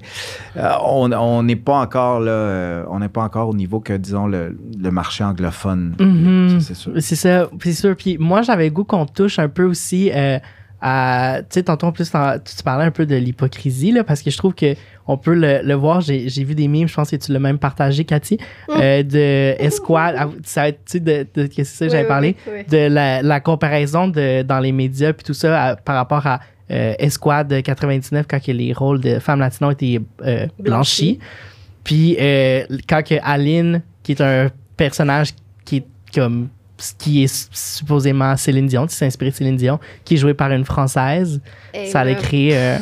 euh, on on n'est pas encore là, euh, on n'est pas encore au niveau que, disons, le, le marché anglophone. Mhm. Ça, C'est sûr. C'est ça, c'est sûr. Puis moi, j'avais le goût qu'on touche un peu aussi euh, à. Tu sais, tantôt, en plus, tu parlais un peu de l'hypocrisie, là, parce que je trouve que on peut le, le voir. J'ai j'ai vu des mimes, je pense que tu l'as même partagé, Cathy, euh, de Esquad. ah, Ça, tu sais, de, de, que c'est ça que j'avais Oui, parlé? oui, oui. De la, la comparaison de, dans les médias, puis tout ça, à- par rapport à Esquad 99, quand que les rôles de femmes latines ont été euh, blanchis. Puis euh, quand que Aline, qui est un personnage qui est comme qui est supposément Céline Dion, qui s'est inspiré de Céline Dion, qui est joué par une française, Et ça allait créer euh,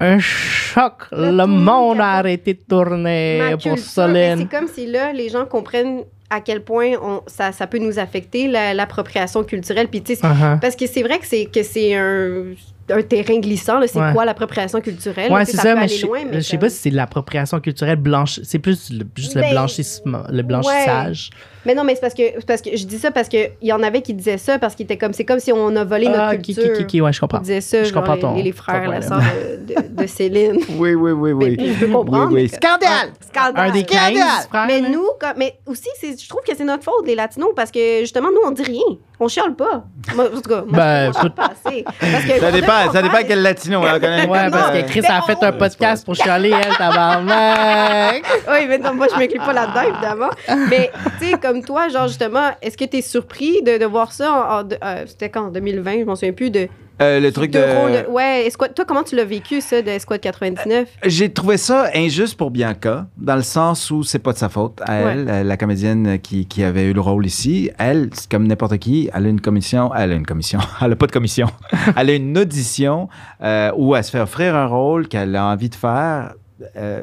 un choc. Le monde a arrêté de tourner ma pour Solène. C'est comme si là, les gens comprennent à quel point on, ça, ça peut nous affecter, la- l'appropriation culturelle. Puis, sais, Uh-huh. parce que c'est vrai que c'est un, un terrain glissant. là. C'est Ouais. quoi l'appropriation culturelle? Ouais, c'est ça, mais je, loin, mais je sais comme- pas si c'est de l'appropriation culturelle blanche. C'est plus le- juste le Ben, blanchissement, le blanchissage. Mais non, mais c'est parce que, parce que je dis ça parce qu'il y en avait qui disaient ça parce qu'ils étaient comme c'est comme si on a volé Ah, notre qui, culture. qui, qui, qui, ouais, je Ils comprends. disaient ça, Je genre, comprends les, ton- les ton frères, la sœur de, Céline. Oui, oui, oui, oui. Mais je peux comprendre. Oui, oui. Scandale! Scandale. Un des 15 frères. Mais là. nous, comme- mais aussi, c'est- je trouve que c'est notre faute, les Latinos, parce que justement, nous, on dit rien. On chiale pas. Moi, en tout cas, moi, Ben, je chiale pas assez. Parce que Ça dépend, ça dépend quel latino. hein, on connaît- Ouais, parce que Chris a fait un podcast pour chialer, elle, tabarnak. Oui, mais non, moi, je m'inclus pas là-dedans, évidemment. Mais, tu sais, comme toi, genre, justement, est-ce que tu es surpris de, de voir ça en. euh, C'était quand, en 2020, je m'en souviens plus, de. Euh, le truc de. rôle ouais, Esquad- toi, comment tu l'as vécu, ça, de Esquad 99? J'ai trouvé ça injuste pour Bianca, dans le sens où c'est pas de sa faute à elle, euh, la comédienne qui, qui avait eu le rôle ici. Elle, c'est comme n'importe qui, elle a une commission, elle a une commission, elle a pas de commission, elle a une audition euh, où elle se fait offrir un rôle qu'elle a envie de faire. Euh,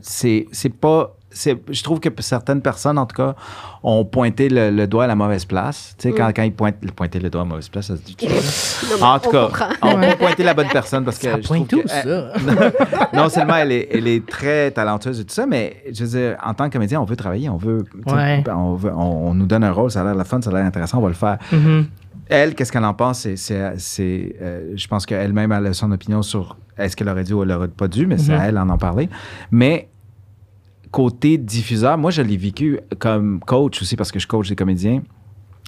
c'est pas je trouve que certaines personnes, en tout cas, ont pointé le, le doigt à la mauvaise place. Tu sais, quand, Mm. quand ils pointent pointer le doigt à la mauvaise place, ça se dit. Non, En on tout cas, comprend. on peut pointer la bonne personne parce que Ça je trouve pointe tout, que- ça. non seulement elle est, elle est très talentueuse et tout ça, mais je veux dire, en tant que comédien, on veut travailler, on veut, Ouais. on, veut- on- on nous donne un rôle, ça a l'air la fun, ça a l'air intéressant, on va le faire. Mhm. Elle, qu'est-ce qu'elle en pense? C'est, euh, je pense qu'elle-même elle a son opinion sur est-ce qu'elle aurait dû ou elle aurait pas dû, mais c'est Mhm. à elle d'en en parler. Mais côté diffuseur, moi, je l'ai vécu comme coach aussi parce que je coach des comédiens.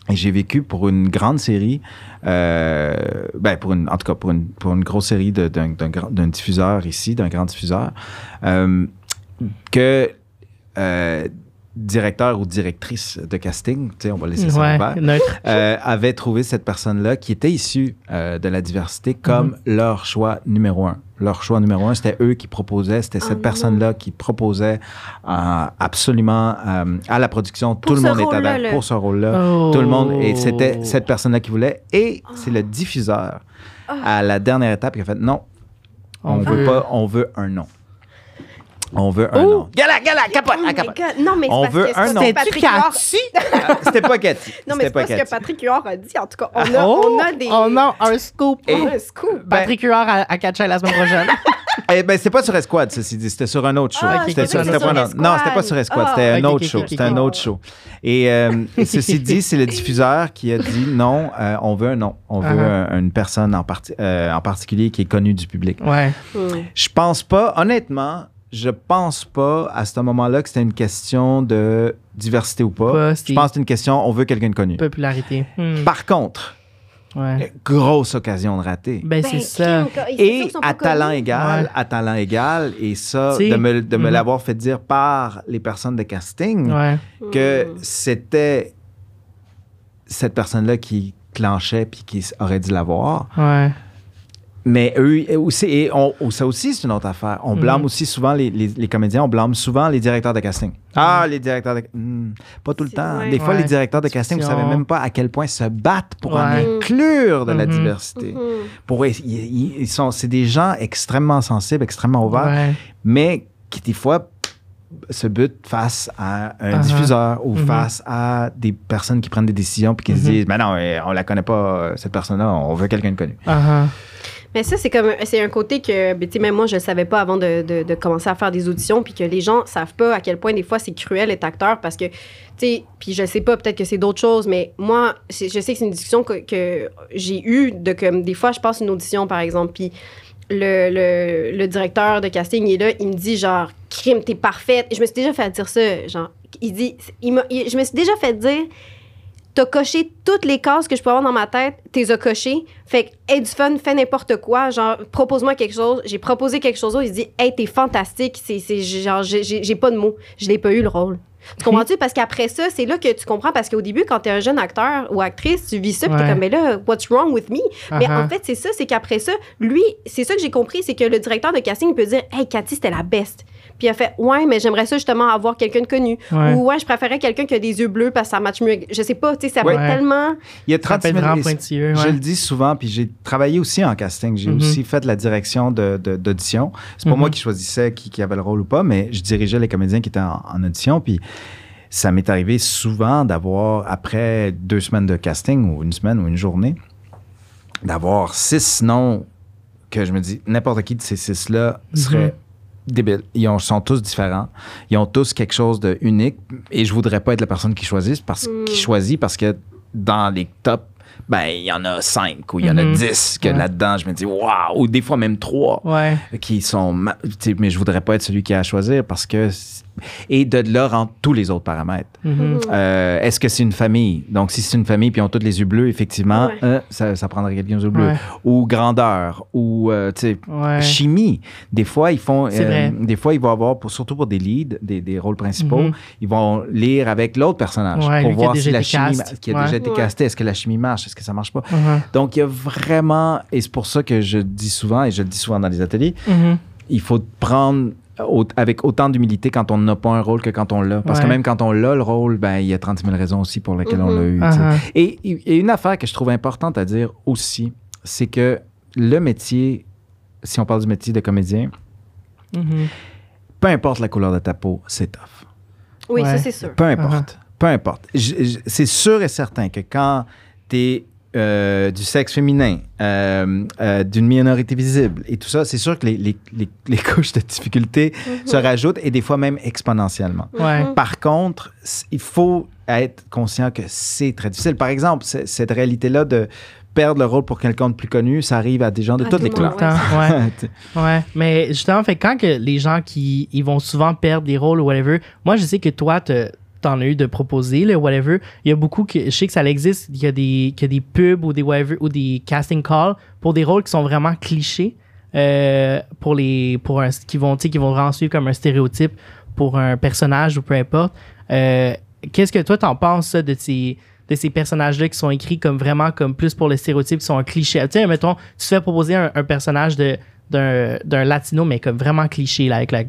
Et j'ai vécu pour une grande série, euh, ben pour une, en tout cas pour une, pour une grosse série d'un diffuseur ici, d'un grand diffuseur, euh, que euh, directeur ou directrice de casting, tu sais, on va laisser ça Ouais, neutre. euh, avait trouvé cette personne-là qui était issue euh, de la diversité comme leur choix numéro un. Leur choix numéro un, c'était eux qui proposaient, c'était cette non. personne-là qui proposait euh, absolument euh, à la production. Pour tout le monde était là. pour ce rôle-là. Oh. Tout le monde, et c'était cette personne-là qui voulait. Et c'est le diffuseur à la dernière étape qui a fait non, on, On veut veut- pas, on veut un nom. On veut un Oh. nom. Gala, gala, capote, Oh capote. God. Non, mais c'est On parce veut que c'est un nom. Huard- Cathy? Ah, C'était pas Cathy. Non, mais C'était c'est pas pas ce que. Patrick Huard a dit. En tout cas, on a, Oh, on a des. On a un scoop. Et- un scoop. Ben, Patrick Huard à, à catcher la semaine prochaine. Eh ben, c'était pas sur Esquad, ceci dit. C'était sur un autre show. Ah, C'était c'était c'était pas sur un Non, c'était pas sur Esquad. Ah. C'était un Ok, autre ok, show. C'était un autre show. Et euh, ceci dit, c'est le diffuseur qui a dit non, euh, on veut un nom. On veut Uh-huh. un- une personne en, parti- euh, en particulier qui est connue du public. Ouais. Hmm. Je pense pas, honnêtement, je pense pas à ce moment-là que c'était une question de diversité ou pas. Pas, je pense que c'est une question, on veut quelqu'un de connu. Popularité. Hmm. Par contre, Ouais. grosse occasion de rater. Ben, Ben, c'est ça. c'est sûr Et à talent connus. égal, Ouais. à talent égal, et ça, de me, de me mhm. l'avoir fait dire par les personnes de casting, Ouais. que Hmm. c'était cette personne-là qui clenchait puis qui aurait dû l'avoir. Ouais. Mais eux aussi, et on- ça aussi, c'est une autre affaire. On blâme Mhm. aussi souvent les, les- les comédiens, on blâme souvent les directeurs de casting. Ah, les directeurs de Hmm, Pas tout le temps. Des fois, Ouais. les directeurs de casting, vous savez Discussion. même pas à quel point ils se battent pour en inclure de la Mhm. diversité. Mhm. Pour eux, ils, ils- ils sont, c'est des gens extrêmement sensibles, extrêmement ouverts, Ouais. mais qui, des fois, se butent face à un Uh-huh. diffuseur ou Mhm. face à des personnes qui prennent des décisions puis qui se Mhm. disent, mais non, on la connaît pas, cette personne-là, on veut quelqu'un de connu. Uh-huh. Mais ça, c'est comme c'est un côté que, ben, tu sais, même moi, je le savais pas avant de, de- commencer à faire des auditions, puis que les gens savent pas à quel point des fois c'est cruel être acteur parce que, tu sais, puis je sais pas, peut-être que c'est d'autres choses, mais moi, je sais que c'est une discussion que, que j'ai eue de comme des fois, je passe une audition, par exemple, puis le, le, le directeur de casting est là, il me dit genre, crime, t'es parfaite. Je me suis déjà fait dire ça, genre, il dit, il il- je me suis déjà fait dire, t'as coché toutes les cases que je peux avoir dans ma tête, t'es as coché. Fait que, hey, du fun, fais n'importe quoi. Genre, propose-moi quelque chose. J'ai proposé quelque chose. Il dit, hey, t'es fantastique. C'est, c'est, genre, j'ai, pas de mots. Je n'ai pas eu le rôle. Tu comprends-tu? Parce qu'après ça, c'est là que tu comprends. Parce qu'au début, quand t'es un jeune acteur ou actrice, tu vis ça, puis t'es comme, mais là, what's wrong with me? Mais Uh-huh. en fait, c'est ça, c'est qu'après ça, lui, c'est ça que j'ai compris, c'est que le directeur de casting peut dire, hey, Cathy, c'était la best. Puis il a fait, ouais, mais j'aimerais ça justement avoir quelqu'un de connu. Ouais. Ou ouais, je préférais quelqu'un qui a des yeux bleus parce que ça match mieux. Je sais pas, tu sais, ça Ouais. peut être tellement. Il y a Ça 30 peut être 000 vraiment pointilleux. Je ouais. le dis souvent, puis j'ai travaillé aussi en casting. J'ai Mhm. aussi fait la direction de- de- d'audition. C'est pas Mhm. moi qui choisissais qui, qui avait le rôle ou pas, mais je dirigeais les comédiens qui étaient en, en audition. Puis ça m'est arrivé souvent d'avoir, après deux semaines de casting, ou une semaine ou une journée, d'avoir six noms que je me dis, n'importe qui de ces six-là serait débile. Ils ont- sont tous différents. Ils ont tous quelque chose de unique. Et je voudrais pas être la personne qui choisit parce, Mm. qui choisit parce que dans les tops, ben, il y en a cinq ou il y en a Mhm. dix que Ouais. là-dedans, je me dis, waouh, ou des fois même trois Ouais. qui sont. Mais je voudrais pas être celui qui a à choisir parce que. Et de là rentrent tous les autres paramètres. Mhm. Euh, Est-ce que c'est une famille? Donc, si c'est une famille puis ils ont tous les yeux bleus, effectivement, Ouais. euh, ça, ça prendrait quelqu'un aux yeux bleus. Ouais. Ou grandeur, ou euh, tu sais, Ouais. chimie. Des fois, ils font. Vrai. des fois, ils vont avoir, pour, surtout pour des leads, des, des rôles principaux, Mhm. ils vont lire avec l'autre personnage Ouais, pour voir si la chimie cast. qui a Ouais. déjà été Ouais. casté, est-ce que la chimie marche, est-ce que ça marche pas? Donc, il y a vraiment, et c'est pour ça que je dis souvent, et je le dis souvent dans les ateliers, il faut prendre au- avec autant d'humilité quand on n'a pas un rôle que quand on l'a. Parce que même quand on l'a, le rôle, ben, il y a 30 000 raisons aussi pour lesquelles on l'a eu. Uh-huh. Et, et une affaire que je trouve importante à dire aussi, c'est que le métier, si on parle du métier de comédien, Mhm. peu importe la couleur de ta peau, c'est tough. Oui, Ouais. ça, c'est sûr. Peu importe. Peu importe. C'est sûr et certain que quand tu es du sexe féminin, euh, euh, d'une minorité visible et tout ça, c'est sûr que les, les- les- les couches de difficulté se rajoutent et des fois même exponentiellement. Mhm. Par contre, il faut être conscient que c'est très difficile. Par exemple, cette réalité-là de perdre le rôle pour quelqu'un de plus connu, ça arrive à des gens de À toutes tout les Temps, ouais. Tu. Ouais, mais justement, fait quand que les gens qui ils vont souvent perdre des rôles ou whatever, moi je sais que toi, t'as t'en as eu de proposer, le whatever. Il y a beaucoup que je sais que ça existe. Il y a des, des pubs ou des whatever ou des casting calls pour des rôles qui sont vraiment clichés. euh, pour les pour qui vont qui vont vraiment suivre comme un stéréotype pour un personnage ou peu importe Euh, qu'est-ce que toi t'en penses ça, de ces de ces personnages-là qui sont écrits comme vraiment comme plus pour le stéréotype qui sont un cliché? Tu sais mettons tu te fais proposer un personnage de d'un latino mais comme vraiment cliché là avec la,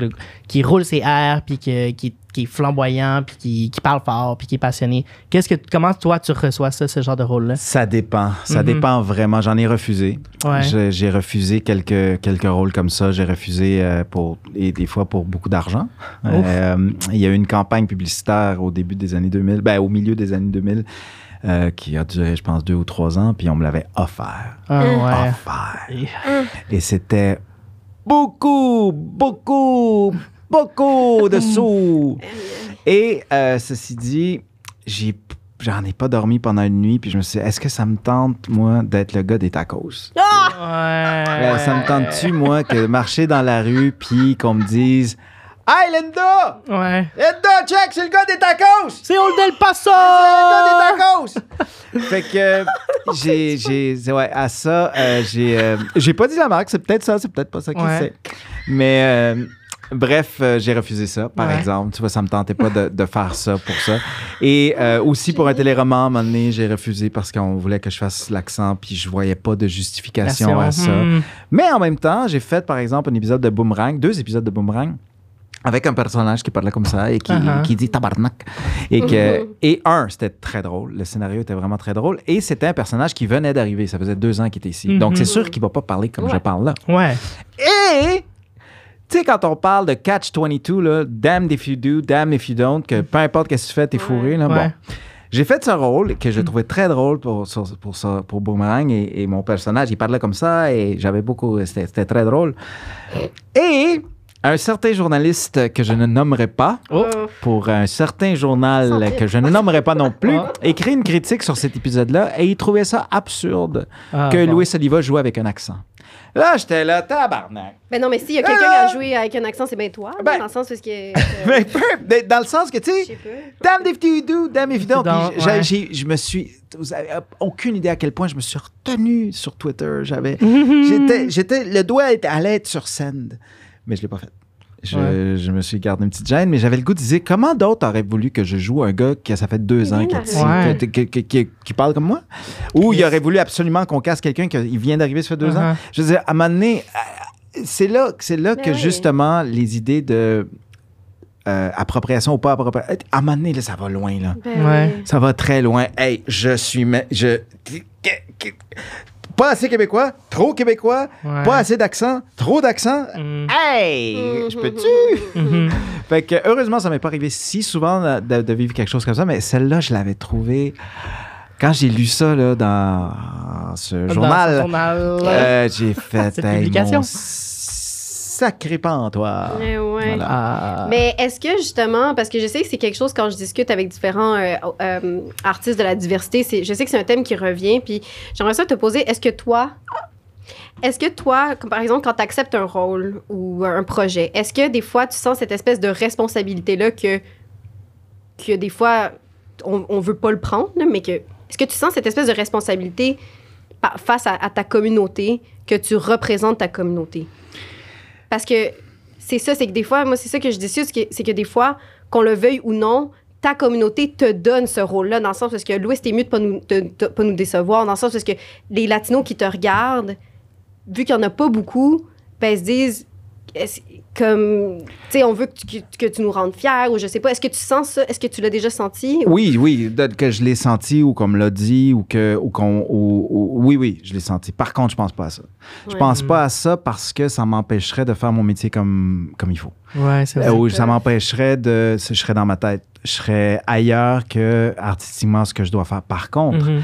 qui roule ses airs puis que- qui, qui est flamboyant puis qui, qui parle fort puis qui est passionné qu'est-ce que comment toi tu reçois ça ce genre de rôle là Ça dépend. Ça Mhm. dépend vraiment. J'en ai refusé. Ouais. J'ai refusé quelques, quelques rôles comme ça. J'ai refusé euh, pour, et des fois pour beaucoup d'argent. Euh, il y a eu une campagne publicitaire au début des années 2000, ben, au milieu des années 2000, euh, qui a duré, je pense, deux ou trois ans, puis on me l'avait offert. ah, ouais Offert. Et- Et c'était beaucoup, beaucoup, beaucoup de sous. Et euh, ceci dit, j'ai j'en ai pas dormi pendant une nuit, puis je me suis dit, est-ce que ça me tente, moi, d'être le gars des tacos? ouais Euh, ça me tente-tu, moi, que marcher dans la rue, puis qu'on me dise, Hey, Linda! ouais Linda, check, c'est le gars des tacos! c'est Old El Paso C'est le gars des tacos! fait que euh, j'ai, j'ai, ouais, à ça, euh, j'ai, euh, j'ai pas dit la marque, c'est peut-être ça, c'est peut-être pas ça qui Ouais. sait. Mais euh, bref, j'ai refusé ça, par Ouais. exemple. Tu vois, ça me tentait pas de, de faire ça pour ça. Et aussi pour un téléroman, à un moment donné, j'ai refusé parce qu'on voulait que je fasse l'accent, puis je voyais pas de justification à ça. Hmm. Mais en même temps, j'ai fait, par exemple, un épisode de Boomerang, deux épisodes de Boomerang, avec un personnage qui parlait comme ça et qui, Uh-huh. qui dit tabarnak. Et, que, et un, c'était très drôle. Le scénario était vraiment très drôle. Et c'était un personnage qui venait d'arriver. Ça faisait deux ans qu'il était ici. Donc, Mhm. c'est sûr qu'il va pas parler comme Ouais. je parle là. ouais Et, tu sais, quand on parle de Catch-22, là, damned if you do, damned if you don't, que peu importe qu'est-ce que tu fais, t'es fourré. Là, Ouais. Bon. J'ai fait ce rôle que je trouvais très drôle pour, pour, ça, pour Boomerang et, et mon personnage, il parlait comme ça et j'avais beaucoup. C'était c'était très drôle. Et un certain journaliste que je ne nommerai pas, oh pour un certain journal que je ne nommerai pas non plus, Ah. écrit une critique sur cet épisode-là et il trouvait ça absurde Ah, que bon. Louis Oliva joue avec un accent. Là, j'étais là, tabarnak. Ben non, mais s'il y a quelqu'un Ah! qui a joué avec un accent, c'est bien toi. Ben- dans le sens parce que. Mais peu- mais dans le sens que, tu Je sais, damn if you do, damn if you don't. Je me suis. Vous avez aucune idée à quel point je me suis retenu sur Twitter. J'avais. j'étais, j'étais, le doigt était- allait être sur scène, mais je l'ai pas fait. Je, Ouais. je me suis gardé une petite gêne, mais j'avais le goût de dire comment d'autres auraient voulu que je joue un gars qui ça fait deux ans Ouais. que- que- qui, qui parle comme moi, ou il aurait voulu absolument qu'on casse quelqu'un qui vient d'arriver ça fait deux ans? Uh-huh. Je veux dire, à un moment donné, euh, c'est là, c'est là Mais que oui. justement les idées de euh, appropriation ou pas appropriation, à un moment donné, là, ça va loin, là. Ben Ouais. Ça va très loin. Hey, je suis. Je. Pas assez québécois, trop québécois, Ouais. pas assez d'accent, trop d'accent. Hmm. Hey, je peux-tu? Mhm. fait que heureusement, ça m'est pas arrivé si souvent de, de vivre quelque chose comme ça, mais celle-là, je l'avais trouvée. Quand j'ai lu ça là, dans ce Dans journal, ce journal. euh, j'ai fait Cette hey, sacré pantois. Mais ouais. Voilà. Ah. Mais est-ce que justement, parce que je sais que c'est quelque chose quand je discute avec différents euh, euh, artistes de la diversité, c'est, je sais que c'est un thème qui revient, puis j'aimerais ça te poser, est-ce que toi, est-ce que toi, comme par exemple quand tu acceptes un rôle ou un projet, est-ce que des fois tu sens cette espèce de responsabilité-là que, que des fois on, on veut pas le prendre, mais que, est-ce que tu sens cette espèce de responsabilité face à, à ta communauté, que tu représentes ta communauté? Parce que c'est ça, c'est que des fois, moi, c'est ça que je dis, c'est que, c'est que des fois, qu'on le veuille ou non, ta communauté te donne ce rôle-là, dans le sens parce que Louis, t'es mieux de pas pas nous décevoir, dans le sens parce que les Latinos qui te regardent, vu qu'il n'y en a pas beaucoup, ben, se disent, comme, tu sais, on veut que tu, que, que tu nous rendes fiers, ou je sais pas, est-ce que tu sens ça? Est-ce que tu l'as déjà senti? Oui, oui, que je l'ai senti ou qu'on me l'a dit ou que ou qu'on ou- ou- oui oui, je l'ai senti. Par contre, je pense pas à ça. Je Ouais. pense pas à ça parce que ça m'empêcherait de faire mon métier comme comme il faut. Ouais, c'est vrai. Euh, ou ça m'empêcherait de je serais dans ma tête, je serais ailleurs que artistiquement ce que je dois faire. Par contre, Mhm.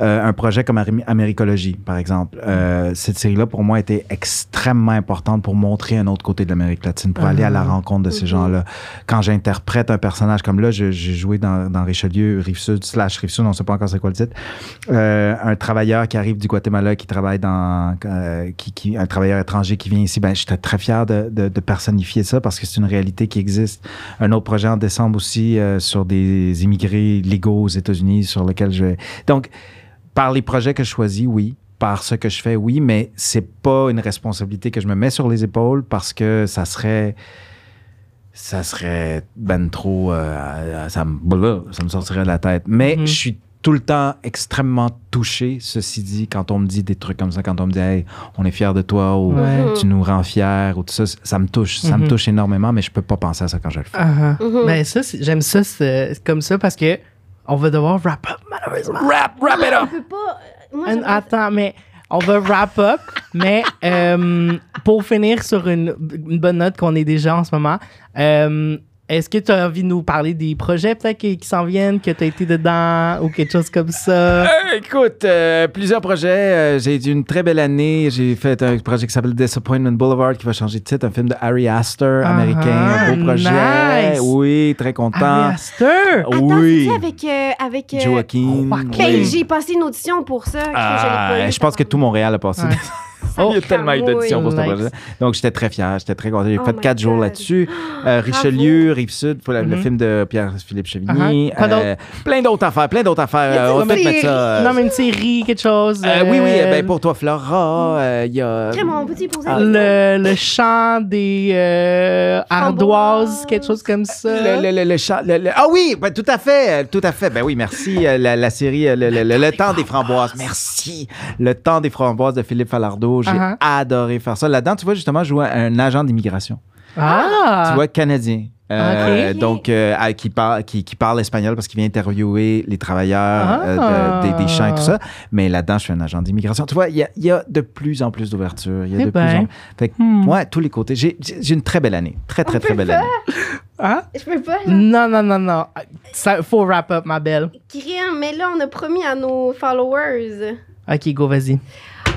Euh, un projet comme Amé- Américologie, par exemple. Euh, cette série-là, pour moi, était extrêmement importante pour montrer un autre côté de l'Amérique latine, pour aller à la rencontre de ces Mhm. gens-là. Quand j'interprète un personnage comme là, j'ai joué dans, dans Richelieu, Rive-Sud, slash Rive-Sud, on ne sait pas encore c'est quoi le titre, euh, un travailleur qui arrive du Guatemala, qui travaille dans... euh, qui, qui- un travailleur étranger qui vient ici, ben, j'étais très fier de, de- de personnifier ça parce que c'est une réalité qui existe. Un autre projet en décembre aussi euh, sur des immigrés légaux aux États-Unis sur lequel je vais... Donc, par les projets que je choisis, oui. Par ce que je fais, oui, mais c'est pas une responsabilité que je me mets sur les épaules parce que ça serait ça serait ben trop euh, ça me ça me sortirait de la tête. Mais Mhm. je suis tout le temps extrêmement touché, ceci dit, quand on me dit des trucs comme ça, quand on me dit hey, on est fier de toi ou Ouais. tu nous rends fiers ou tout ça, ça me touche, ça me Mhm. touche énormément, mais je peux pas penser à ça quand je le fais. Mhm. Ben ça, c'est- j'aime ça c'est comme ça parce que on va devoir wrap up malheureusement. Wrap, wrap it On up! peut pas. euh, Moi, attends, mais on va wrap up. mais euh, pour finir sur une, une bonne note qu'on est déjà en ce moment, euh, est-ce que tu as envie de nous parler des projets peut-être qui, qui s'en viennent, que tu as été dedans ou quelque chose comme ça? Euh, écoute, euh, plusieurs projets. Euh, j'ai eu une très belle année. J'ai fait un projet qui s'appelle Disappointment Boulevard qui va changer de titre, un film de Harry Astor, Ah, américain. Un beau projet. nice. Oui, très content. Aster! Attends, oui. c'est-tu avec. euh, avec euh, Joaquin. Joaquin. Oui. j'ai passé une audition pour ça. que Ah, je l'ai pas eu, je pense que tout Montréal a passé. Ouais. Ça Il y a me tellement eu d'auditions pour ce Nice. projet. Donc, j'étais très fier, j'étais très content. J'ai Oh fait quatre jours là-dessus. Euh, Richelieu, Rive-Sud, pour la- le Mhm. film de Pierre-Philippe Chevigny. Uh-huh. Euh, plein d'autres affaires, plein d'autres affaires. Euh, on peut-être mettre ça. euh, non, mais une série, quelque chose. euh, oui, oui, euh, ben, pour toi, Flora, euh, il y a. Vraiment, Ah, le, le chant des euh, ardoises, quelque chose comme ça. Le, le, le, le chat- le- le- Ah oui, ben, tout à fait, tout à fait. Ben oui, merci. La, la série Le, le- le- Le temps des framboises. Merci. Le temps des framboises de Philippe Falardeau. J'ai Uh-huh. adoré faire ça. Là-dedans, tu vois, justement, je jouais un agent d'immigration. Ah! Tu vois, canadien. Euh. Donc, euh, qui, parle, qui, qui parle espagnol parce qu'il vient interviewer les travailleurs Ah. euh, de- des, des champs et tout ça. Mais là-dedans, je suis un agent d'immigration. Tu vois, il y a, il y a de plus en plus d'ouverture. Il y a Eh de ben. plus en Fait que, Hmm. ouais, tous les côtés. J'ai j'ai une très belle année. Très, très, On très belle faire? année. Hein? Je peux pas, là? Non, non, non, non. Ça, faut wrap up, ma belle. Kyrian, mais là, on a promis à nos followers. Ok, go, vas-y.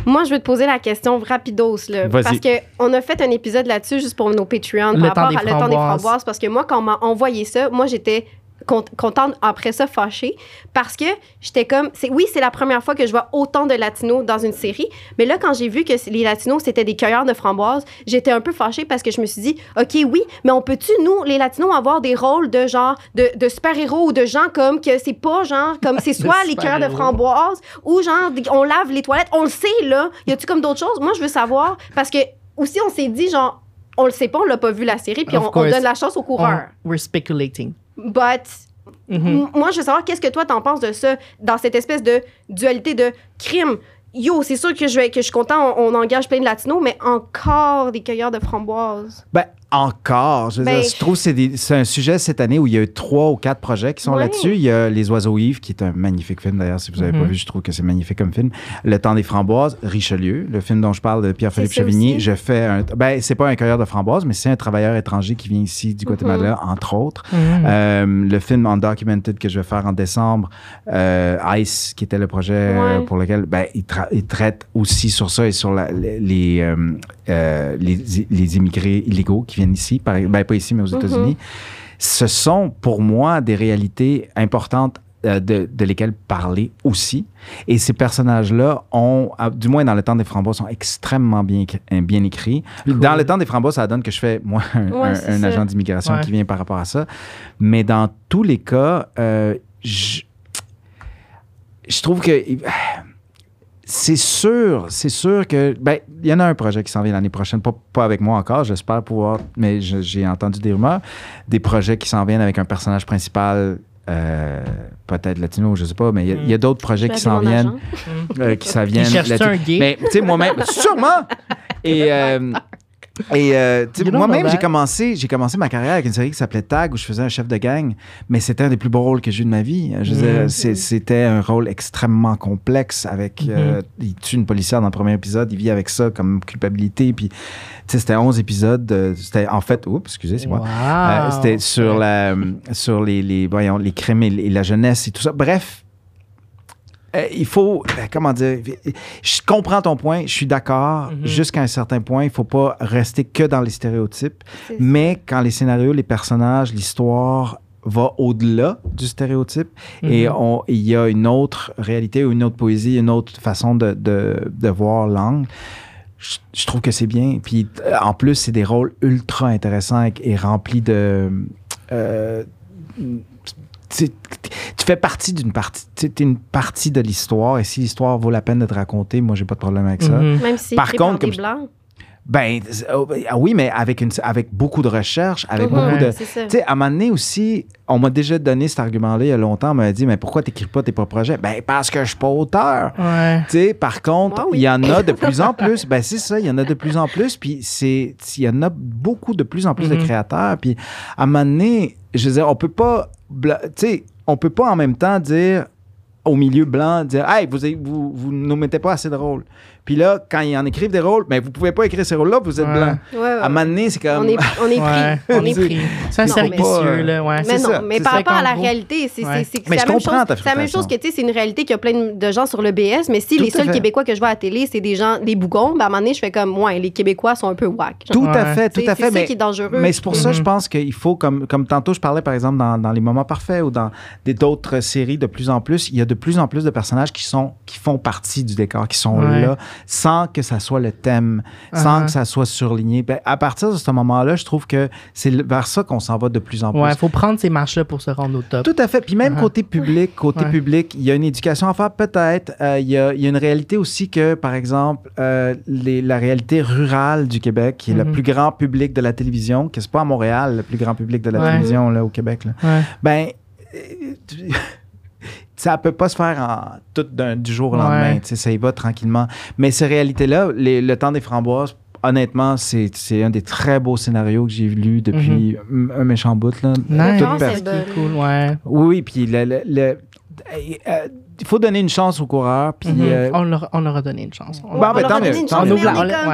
Moi, je vais te poser la question rapidos, là. Vas-y. Parce qu'on a fait un épisode là-dessus juste pour nos Patreons Le par temps rapport des à le temps des framboises. Parce que moi, quand on m'a envoyé ça, moi, j'étais contente, après ça, fâchée. Parce que j'étais comme, c'est, oui, c'est la première fois que je vois autant de latinos dans une série. Mais là, quand j'ai vu que les latinos, c'était des cueilleurs de framboises, j'étais un peu fâchée parce que je me suis dit, OK, oui, mais on peut-tu, nous, les latinos, avoir des rôles de genre, de, de super-héros ou de gens comme que c'est pas genre, comme c'est soit les cueilleurs de framboises ou genre, on lave les toilettes. On le sait, là. Y a-tu comme d'autres choses? Moi, je veux savoir parce que aussi, on s'est dit, genre, on le sait pas, on l'a pas vu la série, puis on, donne la chance aux coureurs. On- we're speculating. But Mhm. M- Moi, je veux savoir qu'est-ce que toi t'en penses de ça, dans cette espèce de dualité de crime? Yo, c'est sûr que je, que je suis content, on, on engage plein de latinos, mais encore des cueilleurs de framboises. Ben, encore. Je, veux Ben, dire, je trouve que c'est un sujet cette année où il y a eu trois ou quatre projets qui sont là-dessus. Il y a Les Oiseaux Yves, qui est un magnifique film d'ailleurs. Si vous n'avez pas vu, je trouve que c'est magnifique comme film. Le Temps des framboises, Richelieu, le film dont je parle de Pierre-Philippe Chevigny. aussi. Je fais un. Ben, c'est pas un cueilleur de framboises, mais c'est un travailleur étranger qui vient ici du Guatemala, Mhm. entre autres. Mhm. Euh, le film Undocumented que je vais faire en décembre, euh, Ice, qui était le projet euh, Ouais. pour lequel ben, il, tra- il traite aussi sur ça et sur la- les, les, euh, les, les immigrés illégaux qui viennent ici, par, ben, pas ici, mais aux Mhm. États-Unis. Ce sont pour moi des réalités importantes euh, de, de lesquelles parler aussi. Et ces personnages-là ont, ah, du moins dans le temps des framboises, sont extrêmement bien, euh, bien écrits. Dans le temps des framboises, ça donne que je fais, moi, un, Ouais, un- c'est un ça. agent d'immigration Ouais. qui vient par rapport à ça. Mais dans tous les cas, euh, je, je trouve que c'est sûr, c'est sûr que ben il y en a un projet qui s'en vient l'année prochaine, pas, pas avec moi encore, j'espère pouvoir, mais j'ai entendu des rumeurs, des projets qui s'en viennent avec un personnage principal. euh, peut-être latino, je sais pas, mais il y a- d'autres projets Je qui s'en viennent, euh, qui s'en viennent. Mais tu sais, moi-même, sûrement. Et euh, et euh, moi-même, j'ai commencé, j'ai commencé ma carrière avec une série qui s'appelait Tag où je faisais un chef de gang, mais c'était un des plus beaux rôles que j'ai eu de ma vie. Mm. c'est- c'était un rôle extrêmement complexe avec euh, il tue une policière dans le premier épisode, il vit avec ça comme culpabilité, puis c'était 11 épisodes. euh, C'était en fait, oups, excusez, c'est moi. Wow. Euh, c'était sur la sur les, les voyons les crimes et, et la jeunesse et tout ça. Bref, il faut, euh, comment dire, je comprends ton point, je suis d'accord, Mhm. jusqu'à un certain point, il faut pas rester que dans les stéréotypes, mais quand les scénarios, les personnages, l'histoire va au-delà du stéréotype et Mhm. on- il y a une autre réalité, une autre poésie, une autre façon de, de, de voir l'angle. Je, je trouve que c'est bien. Puis euh, en plus, c'est des rôles ultra intéressants et, et remplis de. euh, tu tu fais partie d'une partie, tu es une partie de l'histoire et si l'histoire vaut la peine d'être racontée, moi j'ai pas de problème avec ça. Mhm. Même si Par contre, des comme blancs. Ben euh, ah oui, mais avec une avec beaucoup de recherche, avec Mhm, beaucoup de C'est ça. tu sais, à un moment donné aussi, on m'a déjà donné cet argument-là il y a longtemps. On m'a dit, mais pourquoi t'écris pas tes propres projets? Ben, parce que je suis pas auteur. Ouais. Tu sais, par contre, oui. il y en a de plus en plus. Ben, c'est ça, il y en a de plus en plus. Puis, c'est, il y en a beaucoup de plus en plus Mhm. de créateurs. Puis, à un moment donné, je veux dire, on peut pas, tu sais, on peut pas en même temps dire au milieu blanc, dire, hey, vous, vous, vous nous mettez pas assez de rôles. Puis là, quand ils en écrivent des rôles, ben, vous pouvez pas écrire ces rôles-là, vous êtes Ouais. blanc. Ouais, ouais, À un moment donné, c'est comme. on est, on est pris. On est c'est- pris. C'est un cercle mais- vicieux, là, ouais. Mais C'est non, ça, mais c'est par ça. rapport à la réalité, c'est c'est- c'est- c'est la même comprends chose. C'est la même chose que, tu sais, c'est une réalité qu'il y a plein de gens sur le BS, mais si Tout les seuls fait. Québécois que je vois à la télé, c'est des gens, des bougons, ben à un moment donné, je fais comme, ouais, les Québécois sont un peu whack. Tout à fait, tout C'est à c'est fait. ça Mais, qui est dangereux. mais c'est pour ça, Mhm. je pense qu'il faut, comme, comme tantôt, je parlais par exemple dans, Les Moments Parfaits ou dans des- d'autres séries de plus en plus, il y a de plus en plus de personnages qui, sont, qui font partie du décor, qui sont là, sans que ça soit le thème, sans Uh-huh. que ça soit surligné. Ben, à partir de ce moment-là, je trouve que c'est vers ça qu'on s'en va de plus en plus. Ouais, faut prendre ces marches-là pour se rendre au top. Tout à fait. Puis même Uh-huh. côté public, côté Ouais. public, il y a une éducation à faire peut-être. Euh, il, y a, il y a une réalité aussi que, par exemple, euh, les- la réalité rurale du Québec, qui est le Mhm. plus grand public de la télévision, que c'est pas à Montréal, le plus grand public de la Ouais. télévision là, au Québec, là, ben euh, ça peut pas se faire en, tout d'un- du jour au lendemain. Ça y va tranquillement. Mais ces réalités-là, le temps des framboises, honnêtement, c'est c'est un des très beaux scénarios que j'ai lu depuis un méchant bout. Là. Nice. Cool, ouais. oui, oui, puis le, le- le- euh, il faut donner une chance aux coureurs. Puis, Mhm. euh, on, leur, on leur a donné une chance. On- On Bon, ben, leur tant a donné mieux, une tant mieux. mais comme-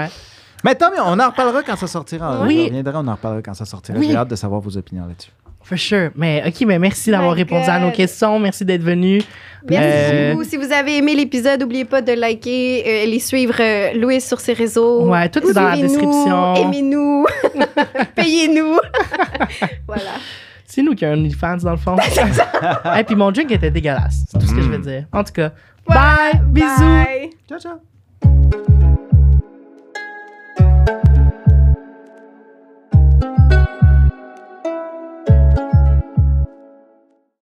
ouais. Tant mieux, on en reparlera quand ça sortira. Oui. On reviendra, on en reparlera quand ça sortira. Oui. J'ai hâte de savoir vos opinions là-dessus. For sure. Mais OK, mais merci d'avoir répondu à nos questions. Merci d'être venu. Merci Euh, beaucoup. Si vous avez aimé l'épisode, n'oubliez pas de liker, euh, les suivre euh, Louis sur ses réseaux. Ouais, tout est dans la description. Aimez-nous, payez-nous. voilà. C'est nous qui avons OnlyFans, dans le fond. Et puis mon drink était dégueulasse. C'est tout ce que je veux dire. En tout cas, bye! Bisous! Bye. Ciao, ciao.